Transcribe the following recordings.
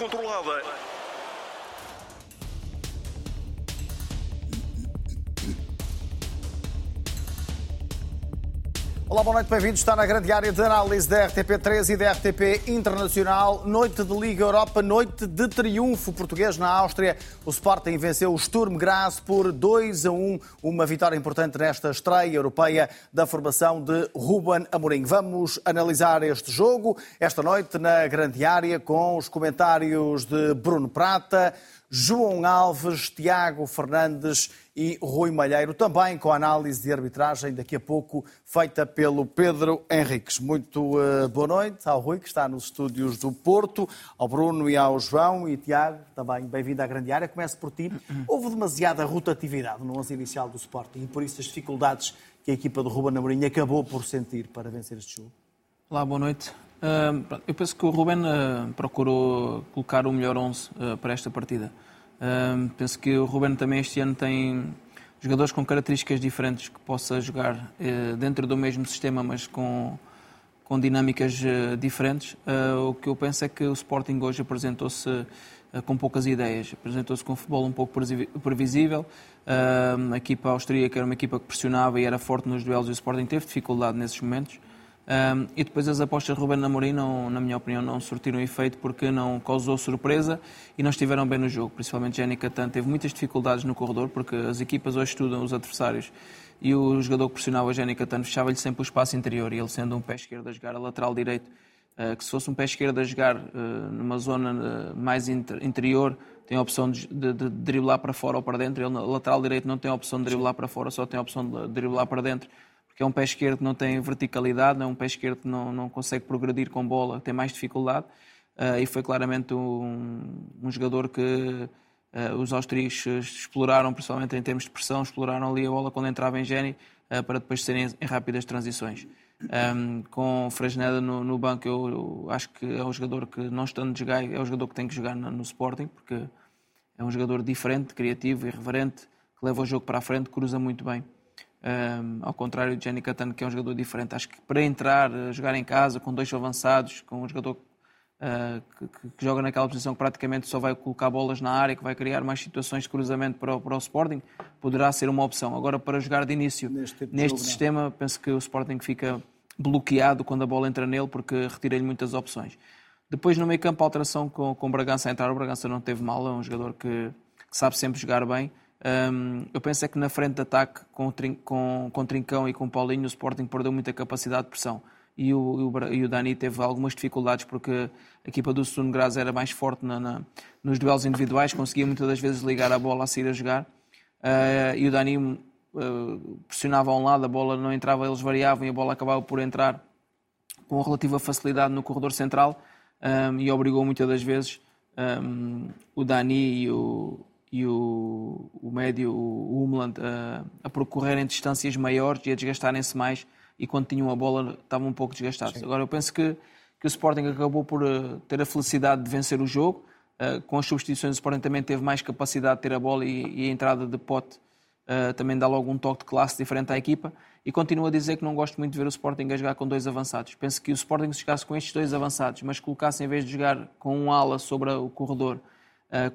controlada. Olá, boa noite, bem-vindos. Está na grande área de análise da RTP3 e da RTP Internacional. Noite de Liga Europa, noite de triunfo português na Áustria. O Sporting venceu o Sturm Graz por 2 a 1, uma vitória importante nesta estreia europeia da formação de Ruben Amorim. Vamos analisar este jogo esta noite na grande área com os comentários de Bruno Prata, João Alves, Tiago Fernandes e Rui Malheiro, também com a análise de arbitragem daqui a pouco feita pelo Pedro Henriques. Muito uh, boa noite ao Rui, que está nos estúdios do Porto, ao Bruno e ao João e Tiago, também bem-vindo à grande área. Começo por ti. Houve demasiada rotatividade no 11 inicial do Sporting e por isso as dificuldades que a equipa do Ruben Amorim acabou por sentir para vencer este jogo. Olá, boa noite. Eu penso que o Ruben uh, procurou colocar o melhor 11 uh, para esta partida. Penso que o Ruben também este ano tem jogadores com características diferentes que possa jogar dentro do mesmo sistema, mas com, com dinâmicas diferentes. o que eu penso é que o Sporting hoje apresentou-se com poucas ideias. Apresentou-se com um futebol um pouco previsível. a equipa austríaca era uma equipa que pressionava e era forte nos duelos e o Sporting teve dificuldade nesses momentos. Um, e depois as apostas de Ruben Amorim, não, na minha opinião, não surtiram efeito porque não causou surpresa e não estiveram bem no jogo. Principalmente Jenny Catan teve muitas dificuldades no corredor porque as equipas hoje estudam os adversários e o jogador que pressionava Jenny Catan fechava-lhe sempre o espaço interior e ele sendo um pé esquerdo a jogar a lateral direito, uh, que se fosse um pé esquerdo a jogar uh, numa zona uh, mais interior, tem a opção de, de, de, driblar para fora ou para dentro. Ele, lateral direito não tem a opção de driblar para fora, só tem a opção de driblar para dentro que é um pé esquerdo que não tem verticalidade, é um pé esquerdo que não, não consegue progredir com bola, tem mais dificuldade. Uh, e foi claramente um, um jogador que uh, os austríacos exploraram, principalmente em termos de pressão, exploraram ali a bola quando entrava em Geni uh, para depois serem em rápidas transições. Um, com Fresneda no, no banco, eu, eu, acho que é um jogador que, não estando de jogar, é o jogador que tem que jogar no, no Sporting, porque é um jogador diferente, criativo, irreverente, que leva o jogo para a frente, cruza muito bem. Um, ao contrário de Jenny Catano, que é um jogador diferente. Acho que para entrar, jogar em casa com dois avançados, com um jogador uh, que, que, joga naquela posição que praticamente só vai colocar bolas na área, que vai criar mais situações de cruzamento para o, para o Sporting, poderá ser uma opção. Agora, para jogar de início neste, tipo neste jogo, sistema, não. penso que o Sporting fica bloqueado quando a bola entra nele, porque retira-lhe muitas opções. Depois, no meio campo, a alteração com, com o Bragança a entrar. O Bragança não teve mal, é um jogador que, que sabe sempre jogar bem. Um, eu penso é que na frente de ataque, com, com, com Trincão e com Paulinho, o Sporting perdeu muita capacidade de pressão. E o, e o Dani teve algumas dificuldades porque a equipa do Sturm Graz era mais forte na, na, nos duelos individuais, conseguia muitas das vezes ligar a bola a sair a jogar. Uh, e o Dani uh, pressionava a um lado, a bola não entrava, eles variavam e a bola acabava por entrar com relativa facilidade no corredor central um, e obrigou muitas das vezes um, o Dani e o, e o, o médio, o Umland, a, a percorrerem distâncias maiores e a desgastarem-se mais e quando tinham a bola estavam um pouco desgastados. Sim. Agora eu penso que, que o Sporting acabou por uh, ter a felicidade de vencer o jogo. Uh, com as substituições o Sporting também teve mais capacidade de ter a bola e, e a entrada de pote uh, também dá logo um toque de classe diferente à equipa. E continuo a dizer que não gosto muito de ver o Sporting a jogar com dois avançados. Penso que o Sporting se jogasse com estes dois avançados, mas colocasse em vez de jogar com um ala sobre o corredor eh,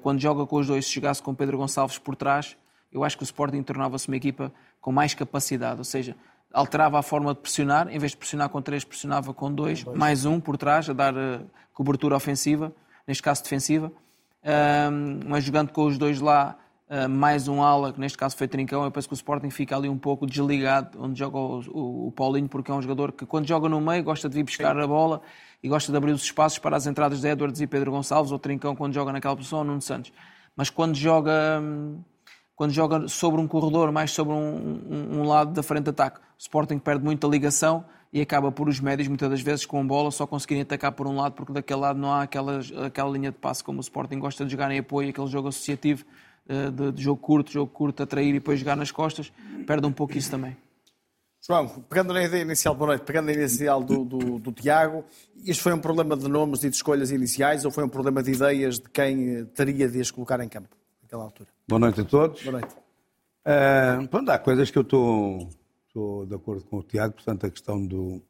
quando joga com os dois, se jogasse com Pedro Gonçalves por trás, eu acho que o Sporting tornava-se uma equipa com mais capacidade, ou seja, alterava a forma de pressionar, em vez de pressionar com três, pressionava com dois, dois. mais um por trás, a dar uh, cobertura ofensiva, neste caso defensiva, uh, mas jogando com os dois lá, uh, mais um ala, que neste caso foi Trincão, eu penso que o Sporting fica ali um pouco desligado, onde joga o, o, o Paulinho, porque é um jogador que quando joga no meio gosta de vir buscar Sim. a bola e gosta de abrir os espaços para as entradas de Edwards e Pedro Gonçalves, ou Trincão quando joga naquela posição, ou Nuno Santos. Mas quando joga, quando joga sobre um corredor, mais sobre um, um, um lado da frente de ataque, o Sporting perde muita ligação e acaba por os médios, muitas das vezes, com bola, só conseguirem atacar por um lado, porque daquele lado não há aquela, aquela linha de passe como o Sporting gosta de jogar em apoio, aquele jogo associativo de, de jogo curto, jogo curto, atrair e depois jogar nas costas, perde um pouco isso também. João, pegando na ideia inicial, boa noite, pegando na ideia inicial do, do, do, Tiago, isto foi um problema de nomes e de escolhas iniciais ou foi um problema de ideias de quem teria de as colocar em campo naquela altura? Boa noite a todos. Boa noite. Uh, há coisas que eu estou, estou de acordo com o Tiago, portanto, a questão do,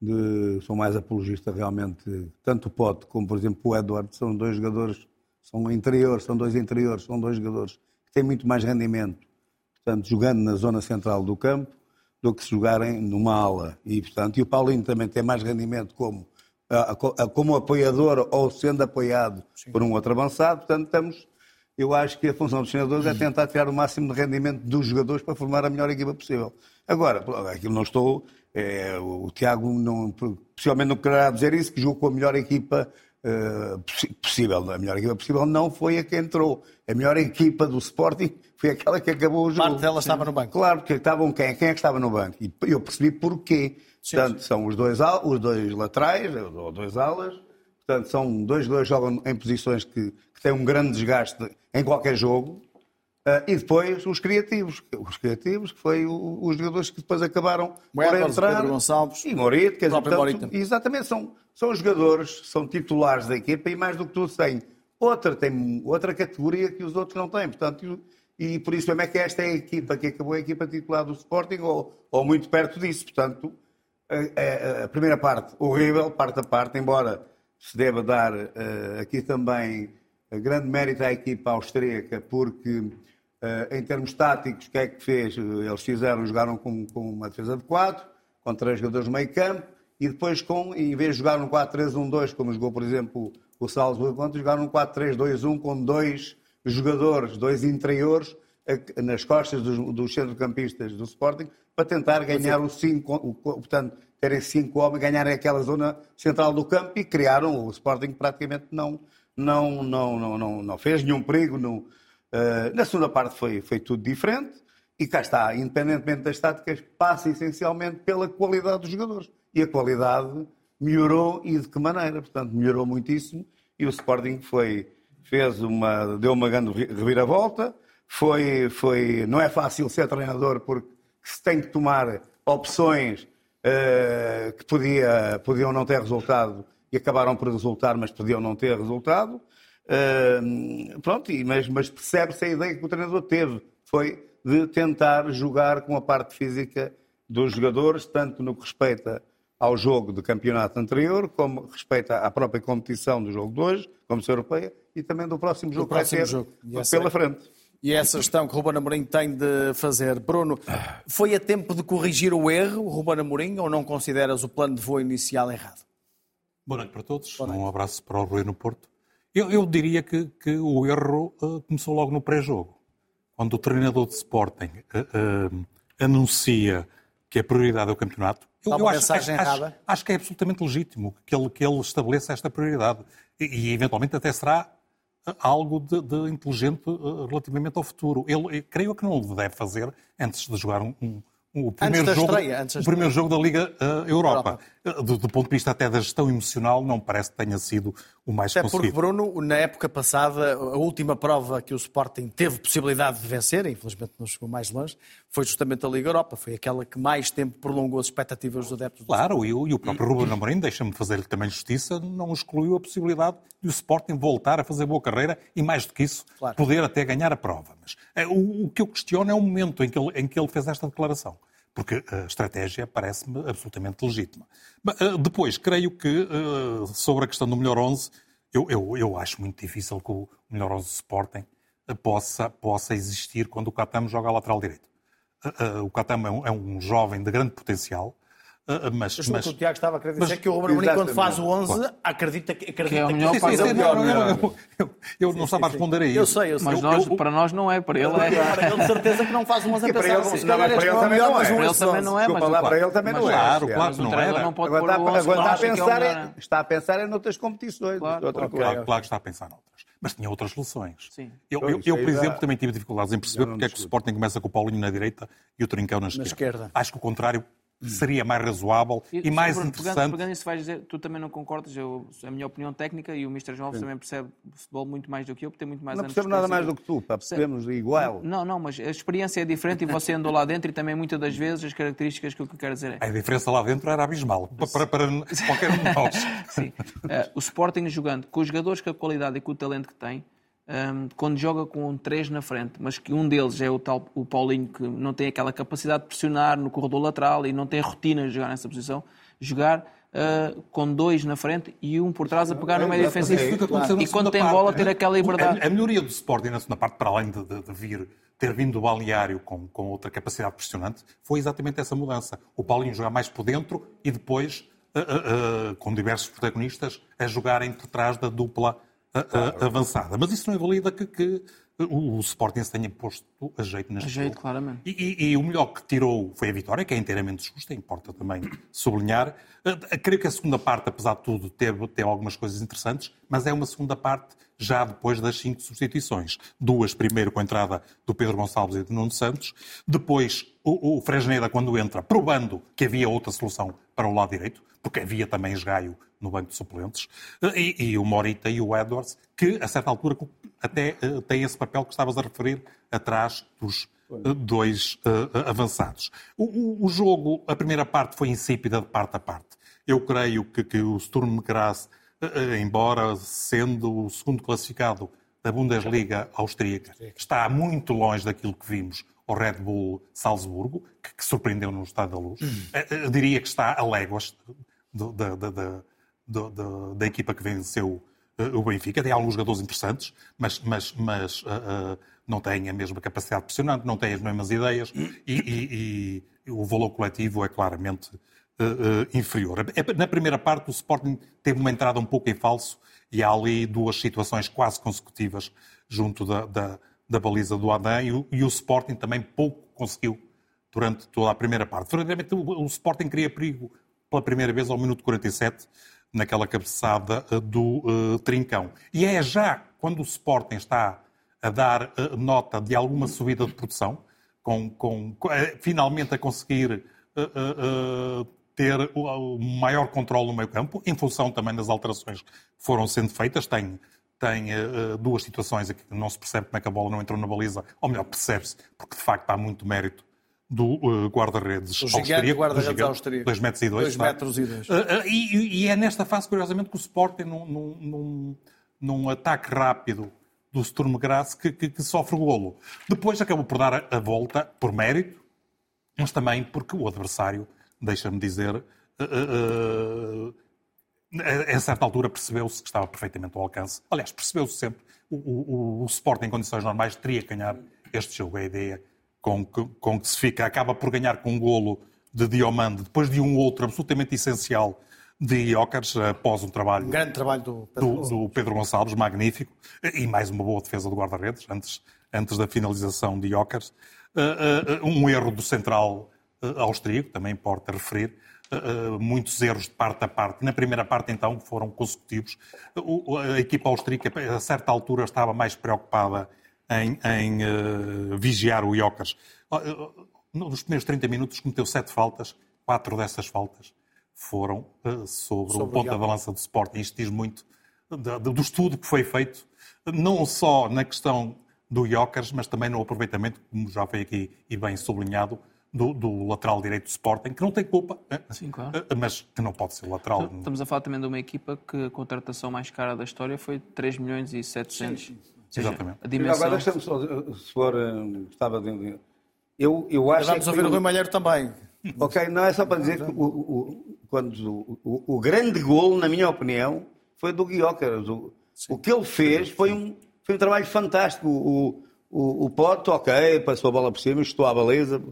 de, sou mais apologista realmente, tanto o Pote como, por exemplo, o Eduardo, são dois jogadores, são interiores, são dois interiores, são dois jogadores que têm muito mais rendimento, portanto, jogando na zona central do campo, do que se jogarem numa ala. E, portanto, e o Paulinho também tem mais rendimento como, como apoiador ou sendo apoiado Sim. por um outro avançado, portanto, estamos eu acho que a função dos treinadores é tentar tirar o máximo de rendimento dos jogadores para formar a melhor equipa possível. Agora, aquilo não estou. É, o Tiago não, possivelmente não quererá dizer isso, que jogou com a melhor equipa uh, possível. A melhor equipa possível não foi a que entrou. A melhor equipa do Sporting foi aquela que acabou o jogo. Parte dela estava no banco. Claro, porque estavam quem? Quem é que estava no banco? E eu percebi porquê. Sim, Portanto, sim. são os dois, os dois laterais, ou dois alas, Portanto, são dois que jogam em posições que, que têm um grande desgaste em qualquer jogo. Uh, e depois os criativos, os criativos, que foi o, os jogadores que depois acabaram Moedas, por entrar. Pedro Gonçalves, e Morito, quer dizer, portanto, exatamente, são, são jogadores, são titulares da equipa e mais do que tudo têm outra, têm outra categoria que os outros não têm. Portanto, e, e por isso mesmo é que esta é a equipa que acabou a equipa titular do Sporting, ou, ou muito perto disso. Portanto, a, a, a primeira parte horrível, parte a parte, embora se deve dar uh, aqui também grande mérito à equipa austríaca, porque em termos táticos, o que é que fez? Eles fizeram, jogaram com, com uma defesa de 4, com três jogadores de meio campo, e depois, com, em vez de jogar um 4-3-1-2, como jogou, por exemplo, o Salzburgo ontem, jogaram um 4-3-2-1 com dois jogadores, dois interiores, nas costas dos, dos centrocampistas do Sporting, para tentar ganhar o 5, portanto, terem cinco homens, ganharem aquela zona central do campo e criaram o Sporting praticamente não, não, não, não, não, não fez nenhum perigo. Não, uh, na segunda parte foi, foi tudo diferente e cá está, independentemente das táticas, passa essencialmente pela qualidade dos jogadores. E a qualidade melhorou e de que maneira? Portanto, melhorou muitíssimo e o Sporting foi, fez uma, deu uma grande reviravolta. Foi, foi, não é fácil ser treinador porque se tem que tomar opções uh, que podia, podiam não ter resultado e acabaram por resultar, mas podiam não ter resultado. Uh, pronto, mas, mas percebe-se a ideia que o treinador teve, foi de tentar jogar com a parte física dos jogadores, tanto no que respeita ao jogo de campeonato anterior, como respeita à própria competição do jogo de hoje, como se europeia, e também do próximo jogo que vai ter jogo. pela frente. E essa gestão que o Ruben Amorim tem de fazer. Bruno, foi a tempo de corrigir o erro, o Ruben Amorim, ou não consideras o plano de voo inicial errado? Boa noite para todos. Noite. Um abraço para o Rui no Porto. Eu, eu diria que, que, o erro uh, começou logo no pré-jogo. Quando o treinador de Sporting uh, uh, anuncia que a prioridade é o campeonato, eu, eu acho, acho, acho, acho, que é absolutamente legítimo que ele, que ele estabeleça esta prioridade. E, e eventualmente até será algo de, de, inteligente relativamente ao futuro. Ele, creio que não o deve fazer antes de jogar um, um o primeiro, jogo, estreia, o primeiro jogo da Liga uh, Europa. Europa. Do, do, ponto de vista até da gestão emocional, não parece que tenha sido o mais até conseguido. porque, Bruno, na época passada, a última prova que o Sporting teve possibilidade de vencer, infelizmente não chegou mais longe, foi justamente a Liga Europa. Foi aquela que mais tempo prolongou as expectativas dos adeptos. Claro, e, e o próprio Ruben Amorim, deixa-me fazer-lhe também justiça, não excluiu a possibilidade de o Sporting voltar a fazer boa carreira e, mais do que isso, claro. poder até ganhar a prova. Mas uh, o, o, que eu questiono é o momento em que ele, em que ele fez esta declaração porque a estratégia parece-me absolutamente legítima. Eh, depois, creio que eh, sobre a questão do melhor 11, eu, eu, eu acho muito difícil que o melhor 11 Sporting eh, possa, possa existir quando o Catamo joga a lateral direito. O Catamo é um, é um jovem de grande potencial, ah, ah, mas, mas, o Tiago estava a querer dizer mas, que o Ruben Amorim, quando faz o 11, claro. acredita que, acredita que é o melhor que faz o melhor. Eu, eu, eu não estava a responder a isso. Eu sei, eu sei. Mas nós, para nós não é, para ele é. Para ele de certeza que não faz um 11 a pensar. Assim, para ele também não é. Para ele também não é, mas para ele também não é. Claro, claro que não era. Não o 11 está a pensar está a pensar em outras competições. Claro, que está a pensar noutras. Mas tinha outras soluções. Sim. Eu, eu, eu, por exemplo, também tive dificuldades em perceber porque é que o Sporting começa com o Paulinho na direita e o Trincão na esquerda. Acho que o contrário seria mais razoável e, e mais Bruno, interessante. Pegando, pegando isso, vais dizer, tu também não concordas, eu, a minha opinião técnica e o Mr. João também percebe futebol muito mais do que eu, porque tem muito mais não anos. Não percebo nada mais do que tu, percebemos igual. Não, não, mas a experiência é diferente e você andou lá dentro e também muitas das vezes as características que eu quero dizer é. A diferença lá dentro era abismal, para, para qualquer um de nós. Sim. Uh, o Sporting jogando com os jogadores com a qualidade e com o talento que tem, um, quando joga com três na frente, mas que um deles é o tal o Paulinho que não tem aquela capacidade de pressionar no corredor lateral e não tem rotina de jogar nessa posição, jogar uh, com dois na frente e um por trás a pegar no meio defensivo. E quando tem bola, ter aquela liberdade. A, a melhoria do Sporting na segunda parte, para além de, de, de vir ter vindo do balneário com, com outra capacidade pressionante, foi exatamente essa mudança. O Paulinho jogar mais por dentro e depois, uh, uh, uh, com diversos protagonistas, a jogarem por trás da dupla avançada. Mas isso não invalida que, que o, o Sporting se tenha posto a jeito neste A jeito, claramente. E, e, e, o melhor que tirou foi a vitória, que é inteiramente justa, importa também sublinhar. Uh, creio que a segunda parte, apesar de tudo, teve, teve algumas coisas interessantes, mas é uma segunda parte já depois das cinco substituições. Duas, primeiro com a entrada do Pedro Gonçalves e do Nuno Santos. Depois, o, o Fresneda, quando entra, provando que havia outra solução para o lado direito, porque havia também esgaio no banco de suplentes. E, e o Morita e o Edwards, que, a certa altura, até uh, têm esse papel que estavas a referir atrás dos uh, dois uh, avançados. O, o, o, jogo, a primeira parte foi insípida de parte a parte. Eu creio que, que o Sturm Graz eh, embora sendo o segundo classificado da Bundesliga austríaca, está muito longe daquilo que vimos ao Red Bull Salzburgo, que, que surpreendeu no Estado da Luz. Hum. Eu eh, eh, diria que está a léguas da, da, da, da, equipa que venceu o Benfica. Tem alguns jogadores interessantes, mas, mas, mas uh, uh, não tem a mesma capacidade pressionante, não tem as mesmas ideias e, e, e o valor coletivo é claramente inferior. É, na primeira parte, o Sporting teve uma entrada um pouco em falso e há ali duas situações quase consecutivas junto da, da, da baliza do Adam e o, e o, Sporting também pouco conseguiu durante toda a primeira parte. Verdadeiramente, o, o Sporting cria perigo pela primeira vez ao minuto 47, naquela cabeçada do uh, Trincão. E é já quando o Sporting está a dar uh, nota de alguma subida de produção, com, com, uh, finalmente a conseguir ter o maior controle no meio campo, em função também das alterações que foram sendo feitas. Tem, tem uh, duas situações aqui que não se percebe como é que a bola não entrou na baliza, ou melhor, percebe-se, porque de facto há muito mérito do uh, guarda-redes austríaco. Guarda-redes austríaco. 2 metros e 2. 2 metros e 2. Uh, e, e, é nesta fase, curiosamente, que o Sporting, num, num, num, num ataque rápido do Sturm Graz, que, que, que, sofre o golo. Depois acabou por dar a, a volta, por mérito, mas também porque o adversário deixa-me dizer, uh, uh, a certa altura percebeu-se que estava perfeitamente ao alcance. Aliás, percebeu-se sempre. O, o, o, Sport, em condições normais, teria que ganhar este jogo. É a ideia com que, com que se fica. Acaba por ganhar com um golo de Diomande, depois de um outro absolutamente essencial de Iocas, após um trabalho. Um grande trabalho do Pedro, do, do Pedro Gonçalves, magnífico, e mais uma boa defesa do guarda-redes, antes, antes da finalização de Iocas. Uh, uh, um erro do central eh, austríaco, também importa referir, eh, eh, muitos erros de parte a parte. Na primeira parte, então, foram consecutivos. A equipa austríaca, a certa altura, estava mais preocupada em, em uh, vigiar o Jokers. Nos primeiros 30 minutos cometeu sete faltas, quatro dessas faltas foram sobre, sobre, o ponto da balança do Sporting. Isto diz muito do, do estudo que foi feito, não só na questão do Jokers, mas também no aproveitamento, como já foi aqui e bem sublinhado, do, do, lateral direito do Sporting, que não tem culpa, eh, Sim, claro. Eh, mas que não pode ser lateral. Estamos a falar também de uma equipa que a contratação mais cara da história foi 3 milhões e 700. Sim, Exatamente. A dimensão... Agora deixa-me só, se for, estava de... Eu, eu acho Vamos é ouvir o Rui Malheiro também. Ok, não é só para dizer que o, o, quando o, o, grande golo, na minha opinião, foi do Guiocas. O, o que ele fez foi um, foi um trabalho fantástico. O, o, o Pote, ok, passou a bola por cima, estou à baliza,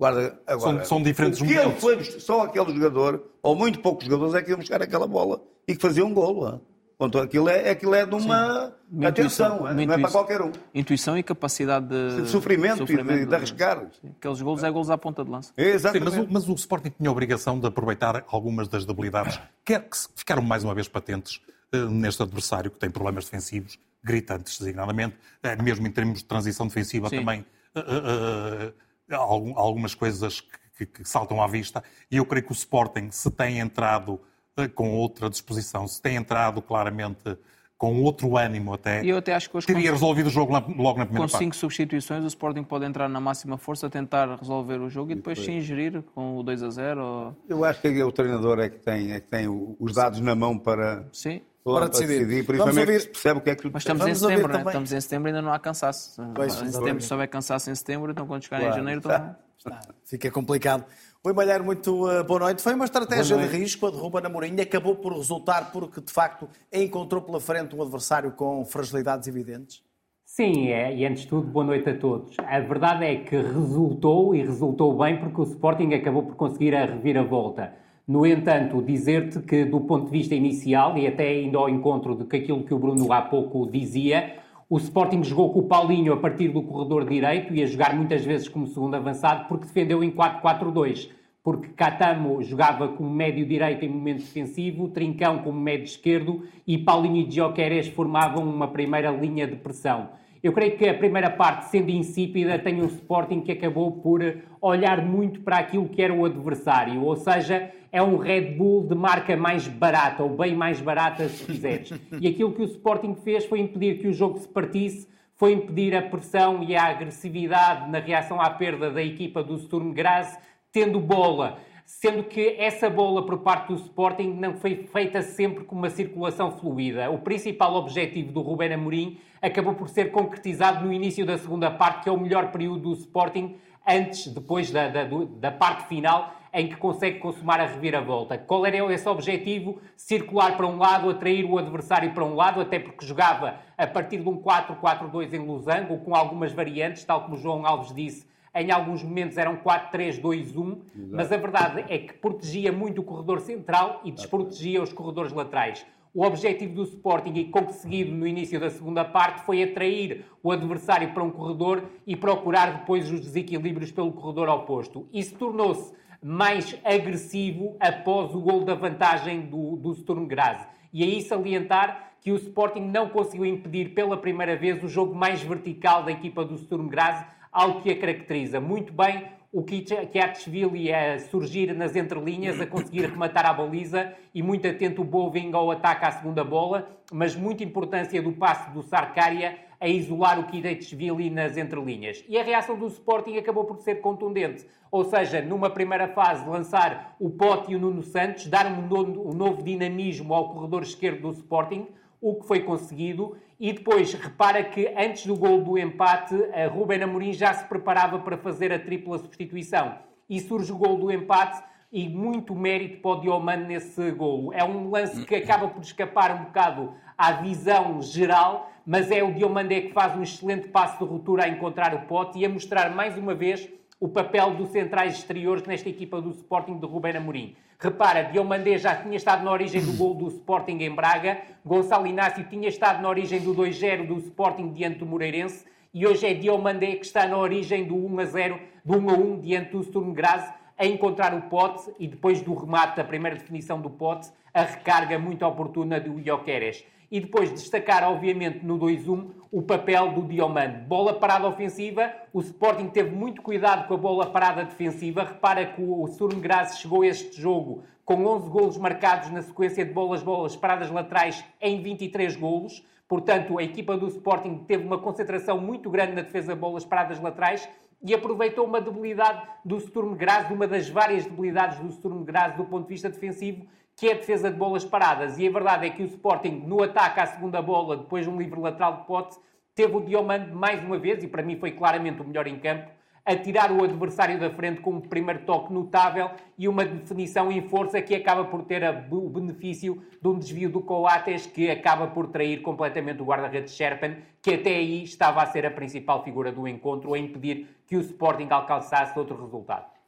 Guarda, agora, são, são diferentes momentos. Foi, só aquele jogador, ou muito poucos jogadores, é que iam buscar aquela bola e que faziam um golo. Ponto, aquilo, é, aquilo é de uma, uma atenção, intuição, não é para qualquer um. Intuição e capacidade de, de sofrimento, sofrimento e de, de arriscar. Sim. Aqueles golos é golos à ponta de lança. Exatamente. Sim, mas, o, mas o Sporting tinha a obrigação de aproveitar algumas das debilidades que ficaram mais uma vez patentes uh, neste adversário que tem problemas defensivos gritantes, designadamente, uh, mesmo em termos de transição defensiva Sim. também. Uh, algumas coisas que, que, saltam à vista. E eu creio que o Sporting, se tem entrado eh, com outra disposição, se tem entrado claramente com outro ânimo até, eu até acho que teria com... resolvido o jogo logo na primeira com parte. Com cinco substituições, o Sporting pode entrar na máxima força, tentar resolver o jogo e depois sim gerir com o 2 a 0. Ou... Eu acho que o treinador é que tem, é que tem os dados na mão para, sim para decidir. decidir. Por isso Vamos ouvir... percebe o que é que... Mas estamos Vamos em setembro, né? estamos em setembro e ainda não há cansaço. Pois, em setembro, se houver cansaço em setembro, então quando chegar claro. em janeiro... Então... Fica complicado. Oi, Malheiro, muito uh, boa noite. Foi uma estratégia de risco a derruba na Mourinho. Acabou por resultar porque, de facto, encontrou pela frente um adversário com fragilidades evidentes? Sim, é, e antes de tudo, boa noite a todos. A verdade é que resultou e resultou bem porque o Sporting acabou por conseguir a reviravolta. No entanto, dizer-te que, do ponto de vista inicial, e até indo ao encontro de aquilo que o Bruno há pouco dizia, o Sporting jogou com o Paulinho a partir do corredor direito e a jogar muitas vezes como segundo avançado porque defendeu em 4-4-2. Porque Catamo jogava como médio direito em momento defensivo, Trincão como médio esquerdo e Paulinho e Gioqueres formavam uma primeira linha de pressão. Eu creio que a primeira parte, sendo insípida, tem um Sporting que acabou por olhar muito para aquilo que era o adversário, ou seja, é um Red Bull de marca mais barata, ou bem mais barata, se quiseres. E aquilo que o Sporting fez foi impedir que o jogo se partisse, foi impedir a pressão e a agressividade na reação à perda da equipa do Sturm Graz, tendo bola sendo que essa bola por parte do Sporting não foi feita sempre com uma circulação fluida. O principal objetivo do Rubén Amorim acabou por ser concretizado no início da segunda parte, que é o melhor período do Sporting, antes, depois da, da, da parte final, em que consegue consumar a reviravolta. Qual era esse objetivo? Circular para um lado, atrair o adversário para um lado, até porque jogava a partir de um 4-4-2 em Losango, com algumas variantes, tal como o João Alves disse, em alguns momentos eram 4-3-2-1, mas a verdade é que protegia muito o corredor central e desprotegia os corredores laterais. O objetivo do Sporting, e conseguido no início da segunda parte, foi atrair o adversário para um corredor e procurar depois os desequilíbrios pelo corredor oposto. Isso tornou-se mais agressivo após o gol da vantagem do, do Sturm Graz. E aí salientar que o Sporting não conseguiu impedir pela primeira vez o jogo mais vertical da equipa do Sturm Graz, algo que a caracteriza muito bem o Kiatchvili a surgir nas entrelinhas, a conseguir rematar a baliza e muito atento o Boving ao ataque à segunda bola, mas muita importância do passe do Sarkária a isolar o Kiatchvili nas entrelinhas. E a reação do Sporting acabou por ser contundente, ou seja, numa primeira fase lançar o Pote e o Nuno Santos, dar um novo dinamismo ao corredor esquerdo do Sporting, o que foi conseguido. E depois, repara que antes do gol do empate, a Ruben Amorim já se preparava para fazer a tripla substituição. E surge o gol do empate e muito mérito para o Diomande nesse gol. É um lance que acaba por escapar um bocado à visão geral, mas é o Diomande que faz um excelente passo de ruptura a encontrar o pote e a mostrar mais uma vez o papel dos centrais exteriores nesta equipa do Sporting de Ruben Amorim. Repara, Diomandé já tinha estado na origem do gol do Sporting em Braga, Gonçalo Inácio tinha estado na origem do 2-0 do Sporting diante do Moreirense e hoje é Diomandé que está na origem do 1-0, do 1-1 diante do Sturm Graz, a encontrar o pote e depois do remate da primeira definição do pote, a recarga muito oportuna do Ioqueres e depois destacar, obviamente, no 2-1, o papel do Diomande. Bola parada ofensiva, o Sporting teve muito cuidado com a bola parada defensiva. Repara que o Sturm Graz chegou a este jogo com 11 golos marcados na sequência de bolas, bolas paradas laterais em 23 golos. Portanto, a equipa do Sporting teve uma concentração muito grande na defesa de bolas paradas laterais e aproveitou uma debilidade do Sturm Graz, uma das várias debilidades do Sturm Graz do ponto de vista defensivo, que é a defesa de bolas paradas. E a verdade é que o Sporting, no ataque à segunda bola, depois de um livre lateral de pote, teve o Diomande mais uma vez, e para mim foi claramente o melhor em campo, a tirar o adversário da frente com um primeiro toque notável e uma definição em força que acaba por ter o benefício de um desvio do Coates que acaba por trair completamente o guarda-redes Sherpen, que até aí estava a ser a principal figura do encontro, a impedir que o Sporting alcançasse outro resultado.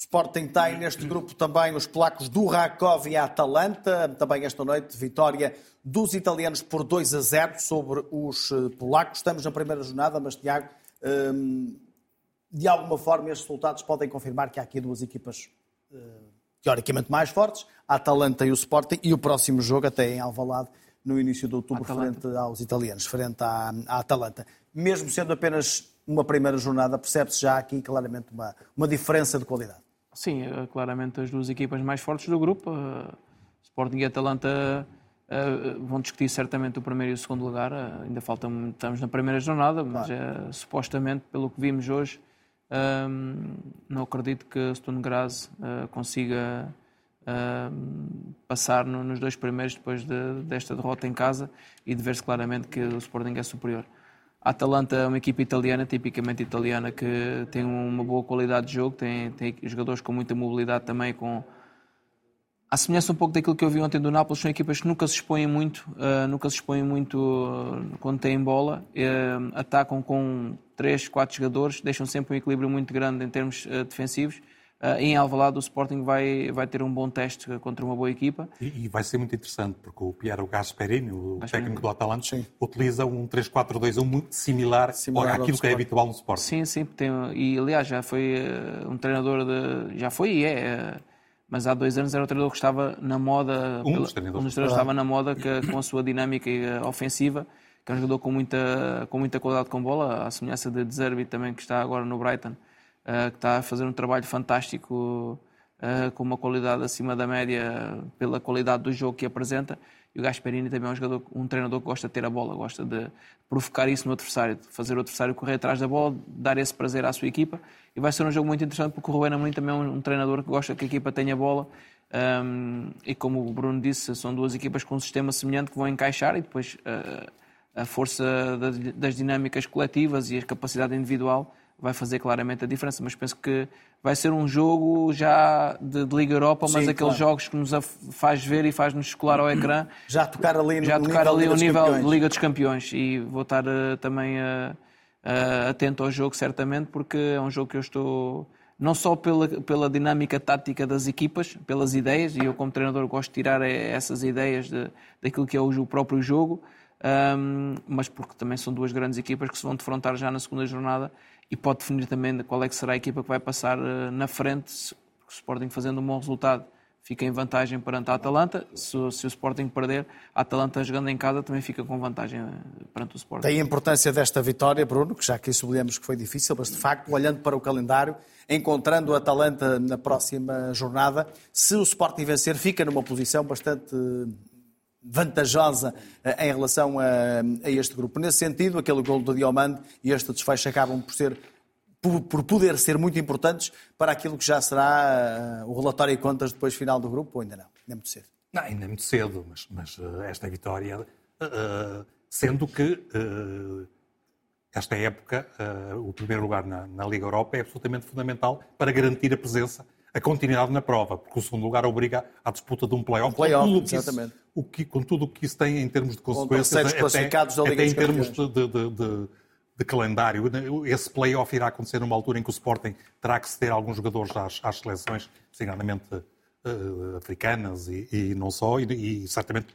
Sporting tem neste grupo também os polacos do Rakov e a Atalanta. Também esta noite, vitória dos italianos por 2 a 0 sobre os eh, polacos. Estamos na primeira jornada, mas Tiago, hum, de alguma forma estes resultados podem confirmar que há aqui duas equipas eh, teoricamente mais fortes, a Atalanta e o Sporting, e o próximo jogo até em Alvalade, no início de outubro, Atalanta. frente aos italianos, frente à, à Atalanta. Mesmo sendo apenas uma primeira jornada, percebe-se já aqui claramente uma, uma diferença de qualidade. Sim, é claramente as duas equipas mais fortes do grupo. Sporting e Atalanta vão discutir certamente o primeiro e o segundo lugar. Ainda falta, estamos na primeira jornada, mas claro. é, supostamente, pelo que vimos hoje, não acredito que Stone Graz consiga passar nos dois primeiros depois de, desta derrota em casa e de ver-se claramente que o Sporting é superior. A Atalanta é uma equipa italiana, tipicamente italiana, que tem uma boa qualidade de jogo, tem, tem jogadores com muita mobilidade também, com à semelhança um pouco daquilo que eu vi ontem do Nápoles, são equipas que nunca se expõem muito, uh, nunca se expõem muito uh, quando têm bola, uh, atacam com 3, 4 jogadores, deixam sempre um equilíbrio muito grande em termos defensivos. Em Alvalade o Sporting vai, vai ter um bom teste contra uma boa equipa. E, e vai ser muito interessante, porque o Piero Gasperini, o Gasperini. técnico do Atalanta, sim. utiliza um 3-4-2-1 muito similar, similar àquilo que é habitual no Sporting. Sim, sim, tem, e aliás já foi um treinador de... já foi e é mas há dois anos era o treinador que estava na moda. Um dos treinadores. Um dos treinadores estava na moda que, com a sua dinâmica ofensiva, que é um jogador com muita, com muita qualidade com bola, à semelhança de Zerbi também, que está agora no Brighton, uh, que está a fazer um trabalho fantástico, uh, com uma qualidade acima da média pela qualidade do jogo que apresenta. E o Gasperini também é um, jogador, um treinador que gosta de ter a bola, gosta de provocar isso no adversário, de fazer o adversário correr atrás da bola, dar esse prazer à sua equipa. E vai ser um jogo muito interessante porque o Rubén Amorim também é um, treinador que gosta que a equipa tenha bola. Um, e como o Bruno disse, são duas equipas com um sistema semelhante que vão encaixar e depois uh, a força das dinâmicas coletivas e a capacidade individual vai fazer claramente a diferença. Mas penso que vai ser um jogo já de, de Liga Europa, mas Sim, aqueles claro. jogos que nos faz ver e faz-nos escolar ao ecrã. Já tocar ali no já tocar nível ali o nível de Liga dos Campeões. E vou estar uh, também uh, uh, atento ao jogo, certamente, porque é um jogo que eu estou. Não só pela, pela dinâmica tática das equipas, pelas ideias, e eu, como treinador, gosto de tirar essas ideias de, daquilo que é o, o próprio jogo, um, mas porque também são duas grandes equipas que se vão defrontar já na segunda jornada e pode definir também qual é que será a equipa que vai passar eh, na frente, se o Sporting fazendo um bom resultado fica em vantagem perante a Atalanta. Se, se, o Sporting perder, a Atalanta jogando em casa também fica com vantagem eh, perante o Sporting. Tem a importância desta vitória, Bruno, que já aqui sublinhamos que foi difícil, mas de facto, olhando para o calendário, encontrando a Atalanta na próxima jornada, se o Sporting vencer, fica numa posição bastante vantajosa eh, em relação a, a, este grupo. Nesse sentido, aquele gol do Diomande e este desfecho acabam por ser por, por, poder ser muito importantes para aquilo que já será uh, o relatório e contas depois final do grupo, ou ainda não? Ainda é muito cedo. Não, ainda é muito cedo, mas, mas uh, esta vitória, uh, sendo que esta época, o primeiro lugar na, na Liga Europa é absolutamente fundamental para garantir a presença a continuidade na prova, porque o segundo lugar obriga à disputa de um play-off. Um play-off, exatamente. O que, com tudo o que isso tem em termos de consequências, até, até em termos de, de, de, de, calendário. Esse play-off irá acontecer numa altura em que o Sporting terá que ceder alguns jogadores às, às seleções, designadamente uh, africanas e, e, não só, e, e certamente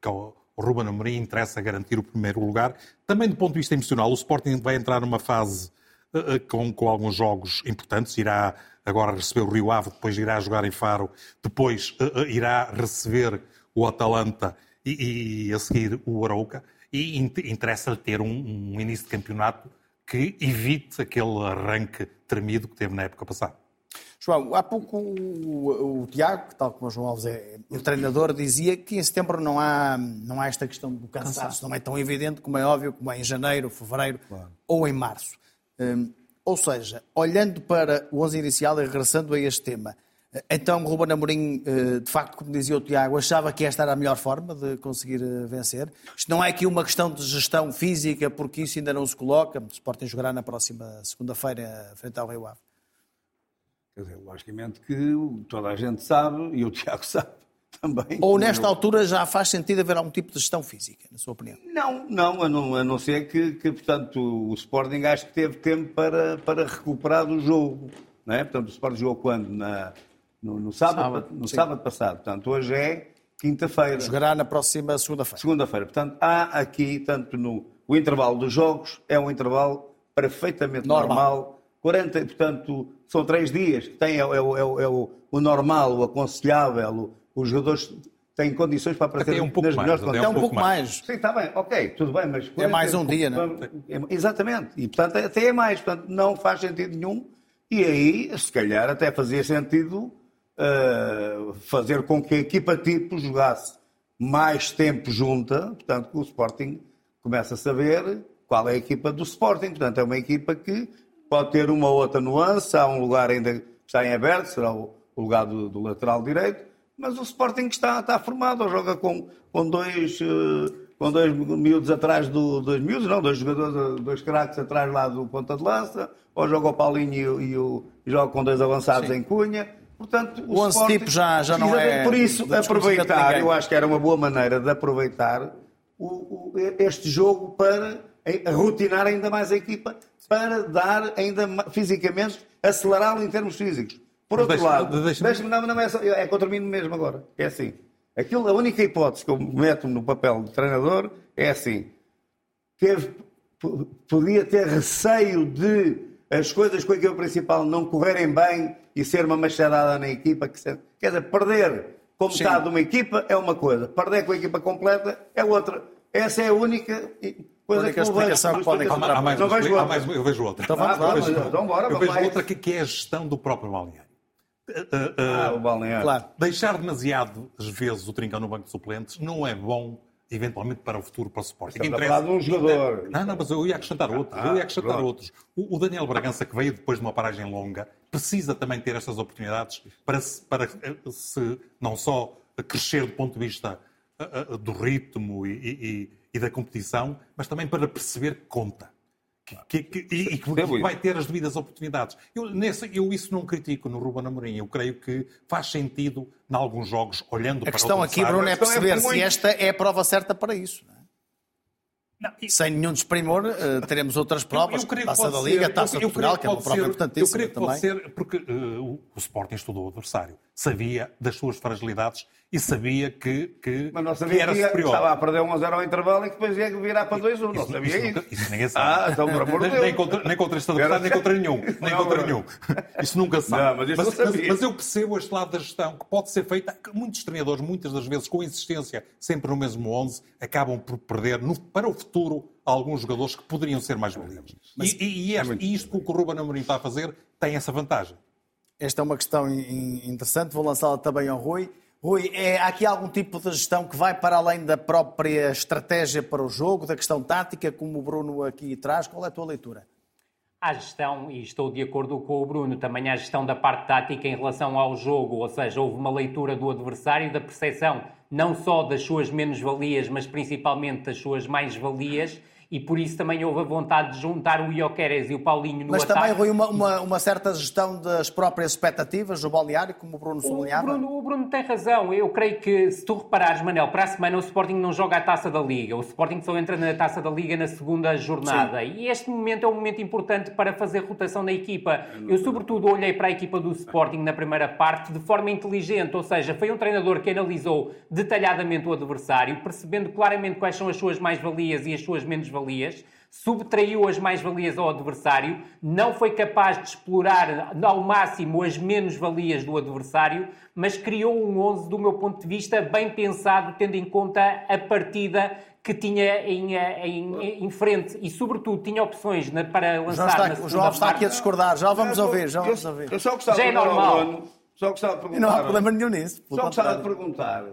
que o Ruben Amorim interessa garantir o primeiro lugar. Também do ponto de vista emocional, o Sporting vai entrar numa fase uh, com, com alguns jogos importantes, irá agora receber o Rio Ave, depois irá jogar em Faro, depois uh, irá receber o Atalanta e, e a seguir o Arouca. E interessa-lhe ter um, um início de campeonato que evite aquele arranque tremido que teve na época passada. João, há pouco o, o, Tiago, tal como o João Alves é o treinador, dizia que em setembro não há, não há esta questão do cansaço, cansaço. não é tão evidente como é óbvio, como é em janeiro, fevereiro claro. ou em março. Hum, ou seja, olhando para o 11 inicial e regressando a este tema, então Ruben Amorim, eh, de facto, como dizia o Tiago, achava que esta era a melhor forma de conseguir eh, vencer. Isto não é aqui uma questão de gestão física, porque isso ainda não se coloca. O Sporting jogará na próxima segunda-feira frente ao Rio Ave. Quer dizer, logicamente que toda a gente sabe, e o Tiago sabe, também. Ou nesta eu... altura já faz sentido haver algum tipo de gestão física, na sua opinião? Não, não, a não, a não ser que, que, portanto, o Sporting acho que teve tempo para, para recuperar do jogo. Não é? Portanto, o Sporting jogou quando? Na, no, no sábado, sábado, no sábado passado. Portanto, hoje é quinta-feira. Jogará na próxima segunda-feira. Segunda-feira. Portanto, há aqui, tanto no o intervalo dos jogos, é um intervalo perfeitamente normal. normal 40, portanto, são três dias que tem, é, é, é, é o, o, normal, o aconselhável, os jogadores têm condições para aparecer um pouco nas mais, melhores condições. É um pouco mais. Sim, está bem, ok, tudo bem, mas... É mais um dia, não é? Exatamente, e portanto até é mais, portanto não faz sentido nenhum, e aí se calhar até fazia sentido uh, fazer com que a equipa tipo jogasse mais tempo junta, portanto o Sporting começa a saber qual é a equipa do Sporting, portanto é uma equipa que pode ter uma ou outra nuance, há um lugar ainda que está em aberto, será o, lugar do, do lateral direito, mas o Sporting está, está formado, joga com, com dois uh, com dois miúdos atrás do. Dois miúdos, não, dois jogadores, dois craques atrás lá do ponta de lança, ou joga o Paulinho e, o, e joga com dois avançados Sim. em Cunha. Portanto, o, o 11 tipo já, já não é. Por isso, aproveitar, eu acho que era uma boa maneira de aproveitar o, o, este jogo para rotinar ainda mais a equipa, para dar ainda fisicamente, acelerá-lo em termos físicos. Por outro deixa, lado, deixa, deixa não, não é, só, é eu termino mesmo agora. É assim. Aquilo, a única hipótese que eu meto no papel de treinador é assim. Teve, podia ter receio de as coisas com a equipa principal não correrem bem e ser uma machadada na equipa. Que se, quer dizer, perder com metade de uma equipa é uma coisa, perder com a equipa completa é outra. Essa é a única coisa única que eu vejo. Que podem há, mais, não vejo outra. eu vejo outra. Então, vamos, ah, eu vejo, então, bora, eu vejo outra que, que é a gestão do próprio balneário. Uh, uh, ah, o balneário. Claro. Deixar demasiado às vezes o trincão no banco de suplentes não é bom eventualmente para o futuro, para o suporte. Estamos a falar de um jogador. Não, não, mas eu ia acrescentar outros. Ah, eu ia acrescentar pronto. outros. O, o, Daniel Bragança, que veio depois de uma paragem longa, precisa também ter estas oportunidades para, para eh, se não só crescer do ponto de vista uh, do ritmo e, e, e da competição, mas também para perceber que conta. Que, que, que, e que vai ter as devidas oportunidades. Eu, nesse, eu isso não critico no Ruben Amorim. Eu creio que faz sentido, em alguns jogos, olhando para A questão aqui, Bruno, é, é perceber é se esta é a prova certa para isso. Não é? Não, e... Sem nenhum desprimor, uh, teremos outras provas, eu, eu taça da Liga, ser, taça eu, eu Portugal, que é uma prova importantíssima Eu creio que também. pode ser, porque uh, o, o Sporting estudou o adversário, sabia das suas fragilidades e sabia que, que, Mas não sabia que era que superior. Estava a perder 1 a 0 ao intervalo e que depois ia virar para 2 a 1. Não sabia isso. Isso, isso ninguém sabe. Ah, então, por amor de Deus. Nem contra, nem contra este adversário, nem contra nenhum. Nem não, contra nenhum. Isso nunca sabe. Não, mas, mas, mas, mas, eu percebo este lado da gestão que pode ser feita. Muitos treinadores, muitas das vezes, com insistência, sempre no mesmo 11, acabam por perder no, para o futuro alguns jogadores que poderiam ser mais valiosos. E, e, e, este, e isto que o Ruben Amorim está a fazer tem essa vantagem. Esta é uma questão interessante, vou lançá-la também ao Rui. Rui, é, há aqui algum tipo de gestão que vai para além da própria estratégia para o jogo, da questão tática, como o Bruno aqui traz? Qual é a tua leitura? Há gestão, e estou de acordo com o Bruno, também há gestão da parte tática em relação ao jogo, ou seja, houve uma leitura do adversário, da percepção não só das suas menos-valias, mas principalmente das suas mais-valias, e por isso também houve a vontade de juntar o Ioqueres e o Paulinho no Mas ataque. também foi uma, uma, uma, certa gestão das próprias expectativas do balneário, como o Bruno sublinhava? O Bruno, o Bruno tem razão. Eu creio que, se tu reparares, Manel, para a semana o Sporting não joga a Taça da Liga. O Sporting só entra na Taça da Liga na segunda jornada. Sim. E este momento é um momento importante para fazer rotação na equipa. Eu, sobretudo, olhei para a equipa do Sporting na primeira parte de forma inteligente, ou seja, foi um treinador que analisou detalhadamente o adversário, percebendo claramente quais são as suas mais-valias e as suas menos-valias mais-valias, subtraiu as mais-valias ao adversário, não foi capaz de explorar ao máximo as menos-valias do adversário, mas criou um 11, do meu ponto de vista, bem pensado, tendo em conta a partida que tinha em, em, em frente e, sobretudo, tinha opções na, para lançar João está, O João está aqui a discordar, já vamos ouvir, já vamos ouvir. Eu só gostava já é normal. Bruno, só gostava de perguntar. Não há problema nenhum nisso. Só gostava de perguntar,